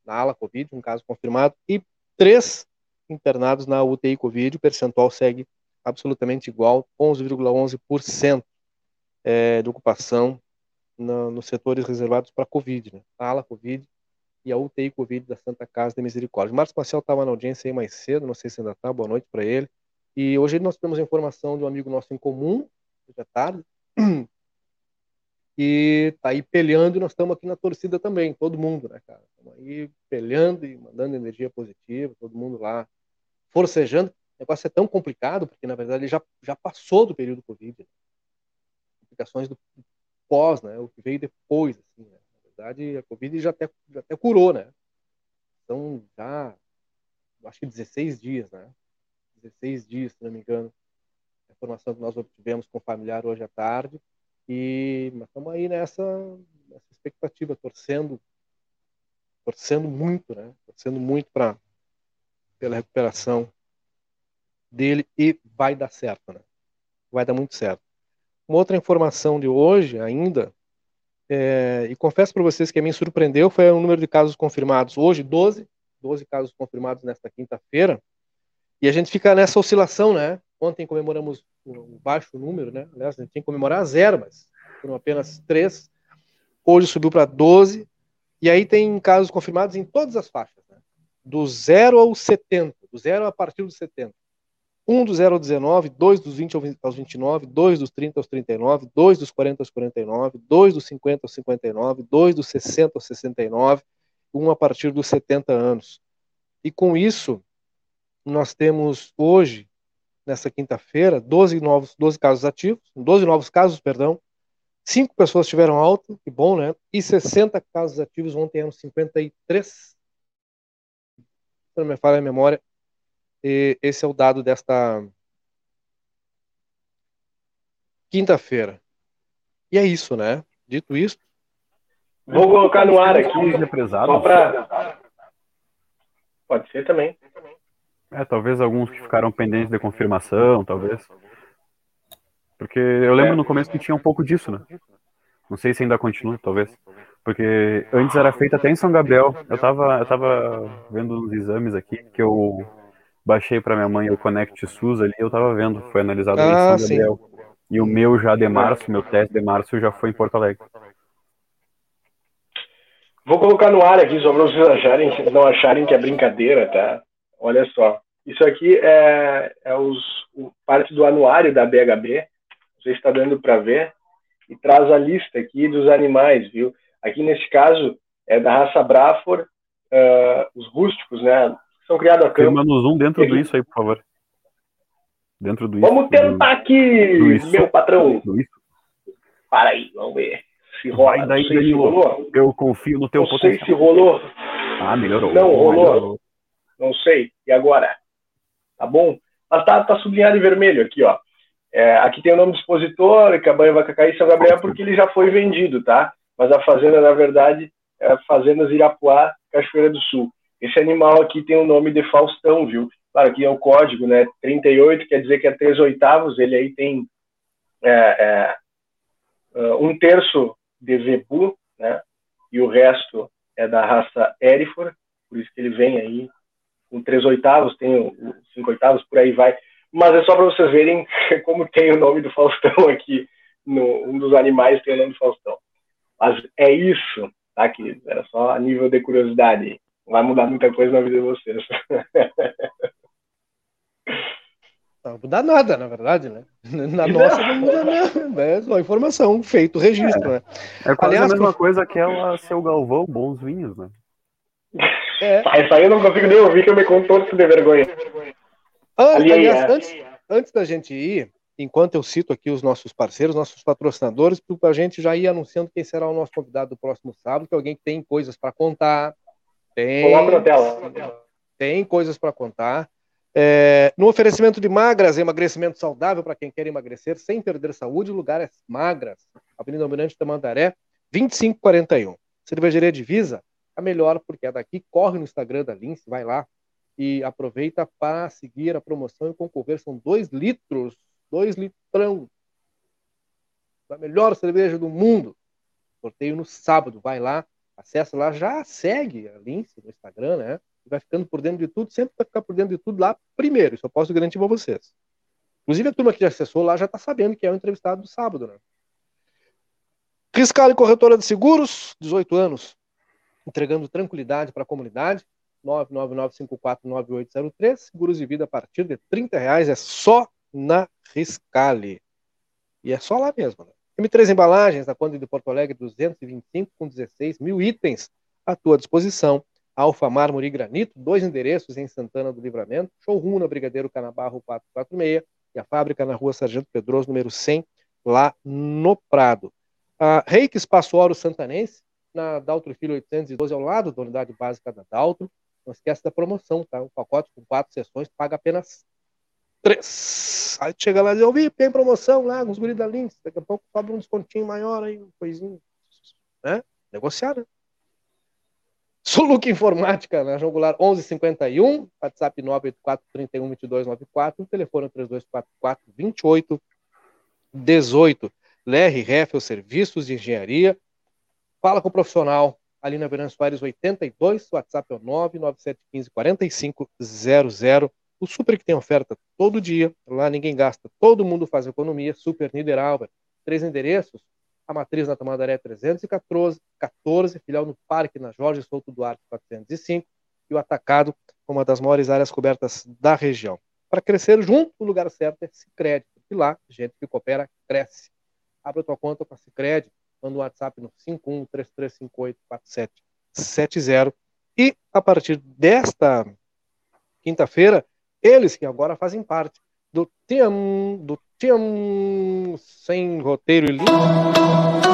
na ala Covid, um caso confirmado, e três internados na UTI Covid. O percentual segue absolutamente igual, 11,11% é, de ocupação nos setores reservados para Covid, né? a ala Covid e a UTI Covid da Santa Casa de Misericórdia. O Marcos Marcel estava na audiência aí mais cedo, não sei se ainda está, boa noite para ele. E hoje nós temos a informação de um amigo nosso em comum, hoje à tarde, e tá aí peleando e nós estamos aqui na torcida também, todo mundo, né, cara? Estamos aí peleando e mandando energia positiva, todo mundo lá forcejando. O negócio é tão complicado, porque na verdade ele já, já passou do período Covid. Né? Complicações do pós, né? O que veio depois, assim, né? Na verdade, a Covid já até, já até curou, né? Então, já, acho que 16 dias, né? 16 dias, se não me engano. A informação que nós obtivemos com o familiar hoje à tarde e estamos aí nessa, nessa expectativa, torcendo, torcendo muito, né? Torcendo muito para pela recuperação dele e vai dar certo, né? Vai dar muito certo. Uma outra informação de hoje ainda, é, e confesso para vocês que me surpreendeu, foi o número de casos confirmados. Hoje, 12, 12 casos confirmados nesta quinta-feira, e a gente fica nessa oscilação, né? Ontem comemoramos um baixo número, né? Aliás, a gente tem que comemorar zero, mas foram apenas três. Hoje subiu para 12. E aí tem casos confirmados em todas as faixas. Né? do 0 ao 70, do 0 a partir dos 70. 1 do 0 ao 19, 2 dos 20 aos 29, 2 dos 30 aos 39, 2 dos 40 aos 49, 2 dos 50 aos 59, 2 dos 60 aos 69, 1 a partir dos 70 anos. E com isso, nós temos hoje, nessa quinta-feira, 12 novos 12 casos ativos, 12 novos casos, perdão. Cinco pessoas tiveram alta, que bom, né? E 60 casos ativos, ontem eram 53. Se não me falha a memória, e esse é o dado desta quinta-feira. E é isso, né? Dito isso. Vou colocar no ar aqui. Só pra... Pode ser também. É, talvez alguns que ficaram pendentes de confirmação, talvez. Porque eu lembro no começo que tinha um pouco disso, né? Não sei se ainda continua, talvez. Porque antes era feito até em São Gabriel. Eu tava, eu tava vendo uns exames aqui que eu baixei para minha mãe o Connect SUS ali, eu tava vendo, foi analisado ah, em São Gabriel. Sim. E o meu já de março, meu teste de março já foi em Porto Alegre. Vou colocar no ar aqui só para vocês acharem, não acharem que é brincadeira, tá? Olha só. Isso aqui é, é os, o, parte do anuário da BHB. Você está dando para ver. E traz a lista aqui dos animais, viu? Aqui nesse caso é da raça Braford, uh, os rústicos, né? são criados a campo. No zoom dentro do isso aí, por favor. Dentro do isso. Vamos tentar aqui, meu patrão. Para aí, vamos ver. Se rola. Daí, se rolou. Eu confio no teu não potencial. Não sei se rolou. Ah, melhorou. Não rolou. Melhorou. Não sei. E agora? Tá bom? Mas tá, tá sublinhado em vermelho aqui, ó. É, aqui tem o nome do expositor, Cabanha Vacacaí São Gabriel, porque ele já foi vendido, tá? Mas a fazenda, na verdade, é Fazendas Irapuá, Cachoeira do Sul. Esse animal aqui tem o nome de Faustão, viu? Claro, aqui é o código, né? 38 quer dizer que é 3 oitavos, ele aí tem é, é, é, um terço de zebu, né? E o resto é da raça Erifor, por isso que ele vem aí com 3 oitavos, tem o 5 oitavos, por aí vai. Mas é só para vocês verem como tem o nome do Faustão aqui. No, um dos animais tem o nome do Faustão. Mas é isso, tá, querido? Era só a nível de curiosidade vai mudar muita coisa na vida de vocês. Não muda nada, na verdade, né? Na nossa não muda nada. É só informação, feito, registro, é. né? É quase Aliás, a mesma coisa que ela, seu Galvão, bons vinhos, né? É. Ah, isso aí eu não consigo nem ouvir que eu me contorço de vergonha. Ah, aliás, é. antes, antes da gente ir, enquanto eu cito aqui os nossos parceiros, nossos patrocinadores, para a gente já ir anunciando quem será o nosso convidado do próximo sábado, que é alguém que tem coisas para contar, tem, Coloca na tela. Tem coisas para contar. É, no oferecimento de magras, emagrecimento saudável para quem quer emagrecer sem perder saúde, lugares é magras. Avenida Almirante da Mandaré, 2541. Cervejaria Divisa, a melhor porque é daqui. Corre no Instagram da Lince, vai lá e aproveita para seguir a promoção e concorrer. São dois litros, dois litrão da melhor cerveja do mundo. Sorteio no sábado, vai lá, Acessa lá, já segue a Lince no Instagram, né? Vai ficando por dentro de tudo, sempre vai ficar por dentro de tudo lá primeiro, isso eu posso garantir para vocês. Inclusive a turma que já acessou lá já está sabendo que é o entrevistado do sábado, né? Riscal e Corretora de Seguros, 18 anos, entregando tranquilidade para a comunidade. 999549803, seguros de vida a partir de 30 reais, é só na Riscale. E é só lá mesmo, né? M3 Embalagens, na Conde de Porto Alegre, 225 com 16 mil itens à tua disposição. Alfa Mármore e Granito, dois endereços em Santana do Livramento, showroom na Brigadeiro Canabarro 446 e a fábrica na Rua Sargento Pedroso, número 100, lá no Prado. A Reiki Espaço Oro Santanense, na Daltro Filho 812, ao lado da unidade básica da Daltro. Não esquece da promoção, tá? O pacote com quatro sessões paga apenas três. Aí chega lá e diz, eu vi, tem promoção lá, uns guris da Lynx, daqui a pouco sobra um descontinho maior aí, um coisinho. Né? Negociar, né? Informática, na Jogular 1151, WhatsApp 984-31-2294, telefone 3244-2818. LR Serviços de Engenharia. Fala com o profissional ali na Verão Soares 82, WhatsApp é o 99715 4500. O Super que tem oferta todo dia, lá ninguém gasta, todo mundo faz economia, Super Niederauer, três endereços, a matriz na Tamandaré 314, 14, filial no Parque, na Jorge Souto Duarte 405, e o atacado, uma das maiores áreas cobertas da região. Para crescer junto, o lugar certo é Cicred, porque lá, gente que coopera, cresce. Abra tua conta com a Cicred, manda um WhatsApp no 5133584770 e a partir desta quinta-feira, eles que agora fazem parte do TIAM, do TIAM sem roteiro e link.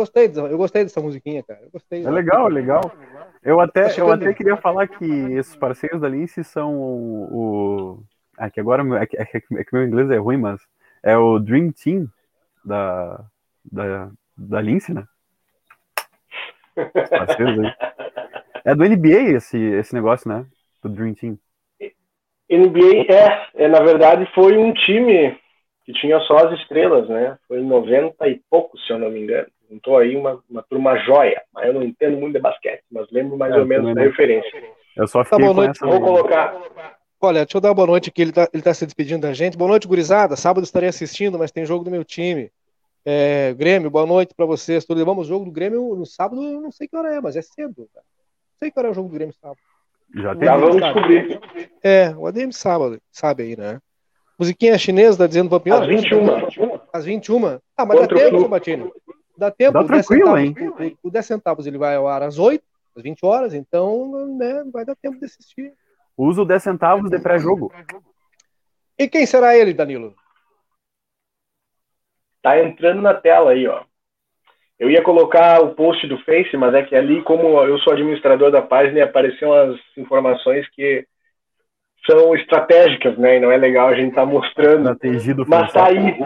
Gostei, eu gostei dessa musiquinha, cara. Eu gostei. É legal, é legal. Eu até, tá eu até queria falar que esses parceiros da Lince são o. o... Ah, que agora é que, é que meu inglês é ruim, mas é o Dream Team da, da, da Lince, né? Parceiros aí. É do NBA esse, esse negócio, né? Do Dream Team. NBA é, é, na verdade, foi um time que tinha só as estrelas, né? Foi em 90 e pouco, se eu não me engano. Juntou aí uma, uma turma joia. Mas eu não entendo muito de basquete, mas lembro mais é, ou menos da referência. Eu só fiquei tá, boa noite. Vou colocar. Olha, deixa eu dar uma boa noite aqui, ele está ele tá se despedindo da gente. Boa noite, gurizada. Sábado estarei assistindo, mas tem jogo do meu time. É, Grêmio, boa noite para vocês. Tudo levamos o jogo do Grêmio no sábado, não sei que hora é, mas é cedo. Cara. Não sei que hora é o jogo do Grêmio sábado. Já, tem Já vamos descobrir. É, o ADM sábado, sabe aí, né? Musiquinha chinesa, tá dizendo Vampiro? Às 21. Às 21. Ah, mas Contra dá tempo, Sabatini. Dá tempo. Dá tranquilo, hein? O, o 10 centavos ele vai ao ar às 8, às 20 horas, então né, vai dar tempo de assistir. Usa o 10 centavos de pré-jogo. E quem será ele, Danilo? Tá entrando na tela aí, ó. Eu ia colocar o post do Face, mas é que ali, como eu sou administrador da página, apareceram as informações que são estratégicas, né? E não é legal a gente estar tá mostrando. Mas tá aí.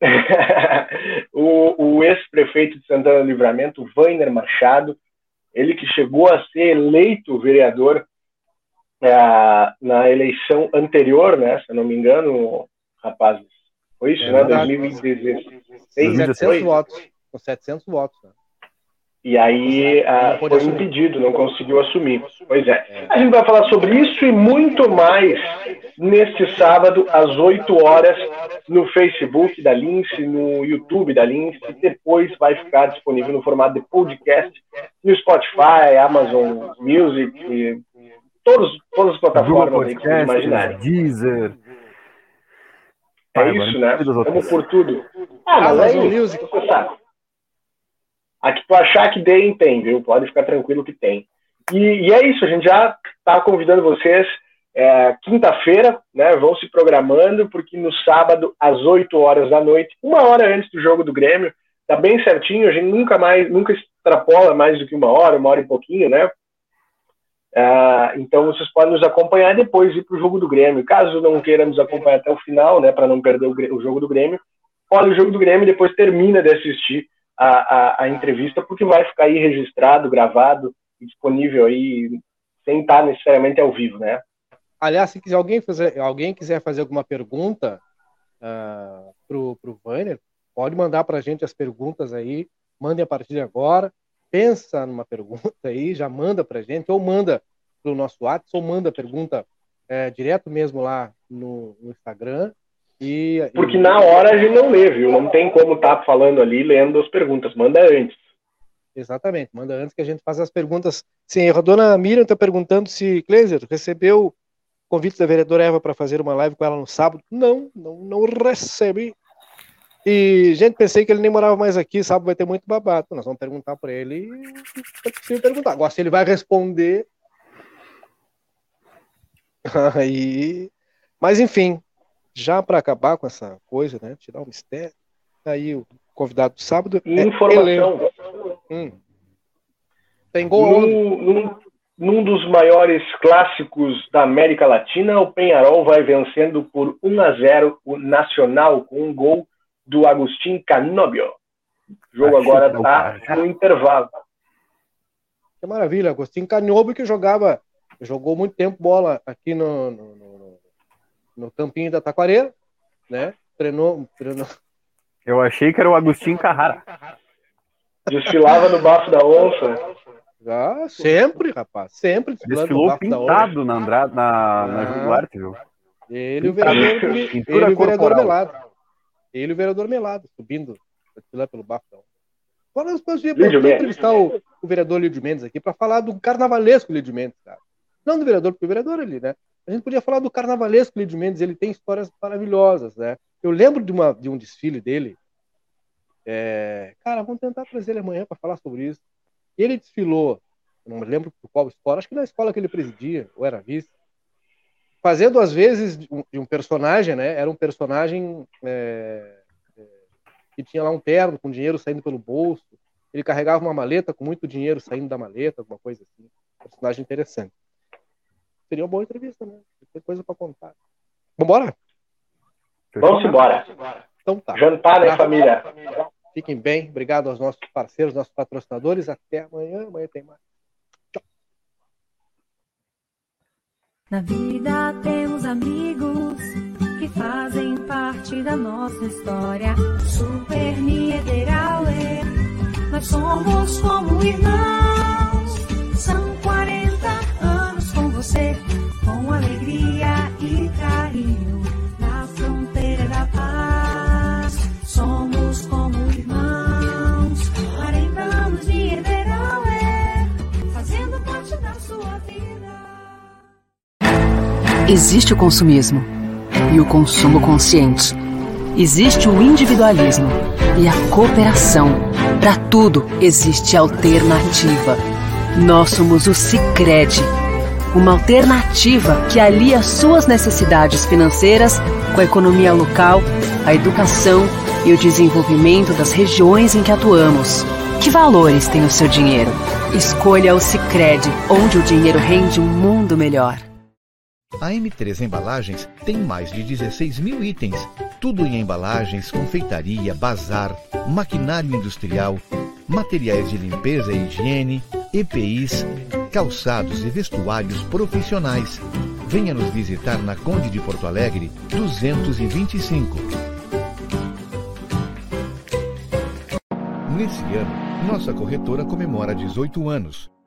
o, o ex-prefeito de Santana do Livramento, Vainer Machado, ele que chegou a ser eleito vereador é, na eleição anterior, né? Se eu não me engano, rapazes. Foi isso, é né? 2016. 700 votos. Com 700 votos. Né? E aí ah, foi impedido, não conseguiu assumir. Pois é. é. A gente vai falar sobre isso e muito mais neste sábado, às 8 horas, no Facebook da Lince, no YouTube da Lince. Depois vai ficar disponível no formato de podcast no Spotify, Amazon Music, todos, todas as plataformas aí que vocês imaginarem. Deezer. É isso, né? Vamos por tudo. Ah, mas Amazon é Music, você sabe. A que tu achar que tem, tem, viu? Pode ficar tranquilo que tem. E, e é isso, a gente já está convidando vocês é, quinta-feira, né? Vão se programando, porque no sábado, às 8 horas da noite, uma hora antes do jogo do Grêmio, tá bem certinho, a gente nunca mais, nunca extrapola mais do que uma hora, uma hora e pouquinho, né? É, então vocês podem nos acompanhar depois ir para o jogo do Grêmio. Caso não queira nos acompanhar até o final, né, para não perder o, o, jogo do Grêmio, olha o jogo do Grêmio e depois termina de assistir a, a, a, entrevista, porque vai ficar aí registrado, gravado disponível aí, sem estar necessariamente ao vivo, né? Aliás, se quiser, alguém, fazer, alguém quiser fazer alguma pergunta uh, pro, pro Vanner, pode mandar para a gente as perguntas aí, mandem a partir de agora, pensa numa pergunta aí, já manda para a gente, ou manda para o nosso WhatsApp, ou manda a pergunta é, direto mesmo lá no, no Instagram, e, Porque e... na hora a gente não lê, viu? Não tem como estar tá falando ali lendo as perguntas. Manda antes. Exatamente, manda antes que a gente faça as perguntas. Sim, a dona Miriam está perguntando se Kleiser recebeu o convite da vereadora Eva para fazer uma live com ela no sábado. Não, não, não recebi. E, gente, pensei que ele nem morava mais aqui, sábado vai ter muito babado. Nós vamos perguntar para ele e perguntar. Agora, se ele vai responder. Aí. Mas, enfim, já para acabar com essa coisa, né? Tirar o mistério. Tá aí o convidado do sábado. É Informação. Hum. Tem gol. Num, num, num, dos maiores clássicos da América Latina, o Penharol vai vencendo por 1 a 0 o Nacional com um gol do Agustin Canobio. O jogo Achei agora está no intervalo. Que maravilha, Agostinho Canobio que jogava, jogou muito tempo bola aqui no, no, no no campinho da Taquareira, né? Treinou, treinou. Eu achei que era o Agostinho Carrara. Desfilava no bafo da onça. Já, sempre, rapaz. Sempre desfilou pintado na Andrade, na, na Ah. Duarte, viu? Ele e o vereador, ele, o vereador. Melado. Ele e o vereador Melado, subindo lá pelo bafão. Agora nós podemos Lídio podemos Mendes. entrevistar o, o vereador Lídio Mendes aqui para falar do carnavalesco Lídio Mendes, cara. Não do vereador, porque o vereador ali, né? A gente podia falar do carnavalesco Lídio Mendes, ele tem histórias maravilhosas, né? Eu lembro de, uma, de um desfile dele. É, Cara, vamos tentar trazer ele amanhã para falar sobre isso. Ele desfilou, não me lembro qual escola, acho que na escola que ele presidia, ou era vice, fazendo às vezes de um, de um personagem, né? Era um personagem é, é, que tinha lá um terno com dinheiro saindo pelo bolso. Ele carregava uma maleta com muito dinheiro saindo da maleta, alguma coisa assim. Personagem interessante. Seria uma boa entrevista, né? Tem coisa para contar. Vambora? Vamos embora. Então tá. Jantar, né, família? Fiquem bem. Obrigado aos nossos parceiros, nossos patrocinadores. Até amanhã. Amanhã tem mais. Na vida temos amigos que fazem parte da nossa história. Super Niederauer, nós somos como irmãos. Você, com alegria e carinho. Na fronteira da paz, somos como irmãos. 40 anos de Niederauer, fazendo parte da sua vida. Existe o consumismo e o consumo consciente. Existe o individualismo e a cooperação. Para tudo existe alternativa. Nós somos o Sicredi, uma alternativa que alia suas necessidades financeiras com a economia local, a educação e o desenvolvimento das regiões em que atuamos. Que valores tem o seu dinheiro? Escolha o Sicredi, onde o dinheiro rende um mundo melhor. A M3 Embalagens tem mais de 16 mil itens, tudo em embalagens, confeitaria, bazar, maquinário industrial, materiais de limpeza e higiene, EPIs, calçados e vestuários profissionais. Venha nos visitar na Conde de Porto Alegre, 225. Nesse ano, nossa corretora comemora 18 anos.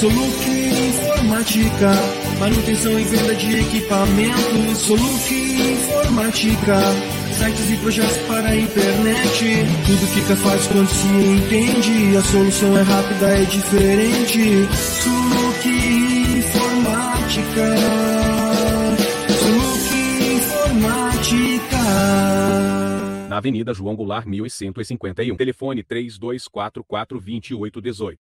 Soluc Informática, manutenção e venda de equipamentos. Soluc Informática, sites e projetos para a internet. Tudo fica fácil quando se entende. A solução é rápida, é diferente. Soluc Informática. Soluc Informática. Na Avenida João Goulart 1151. Telefone 3244 2818.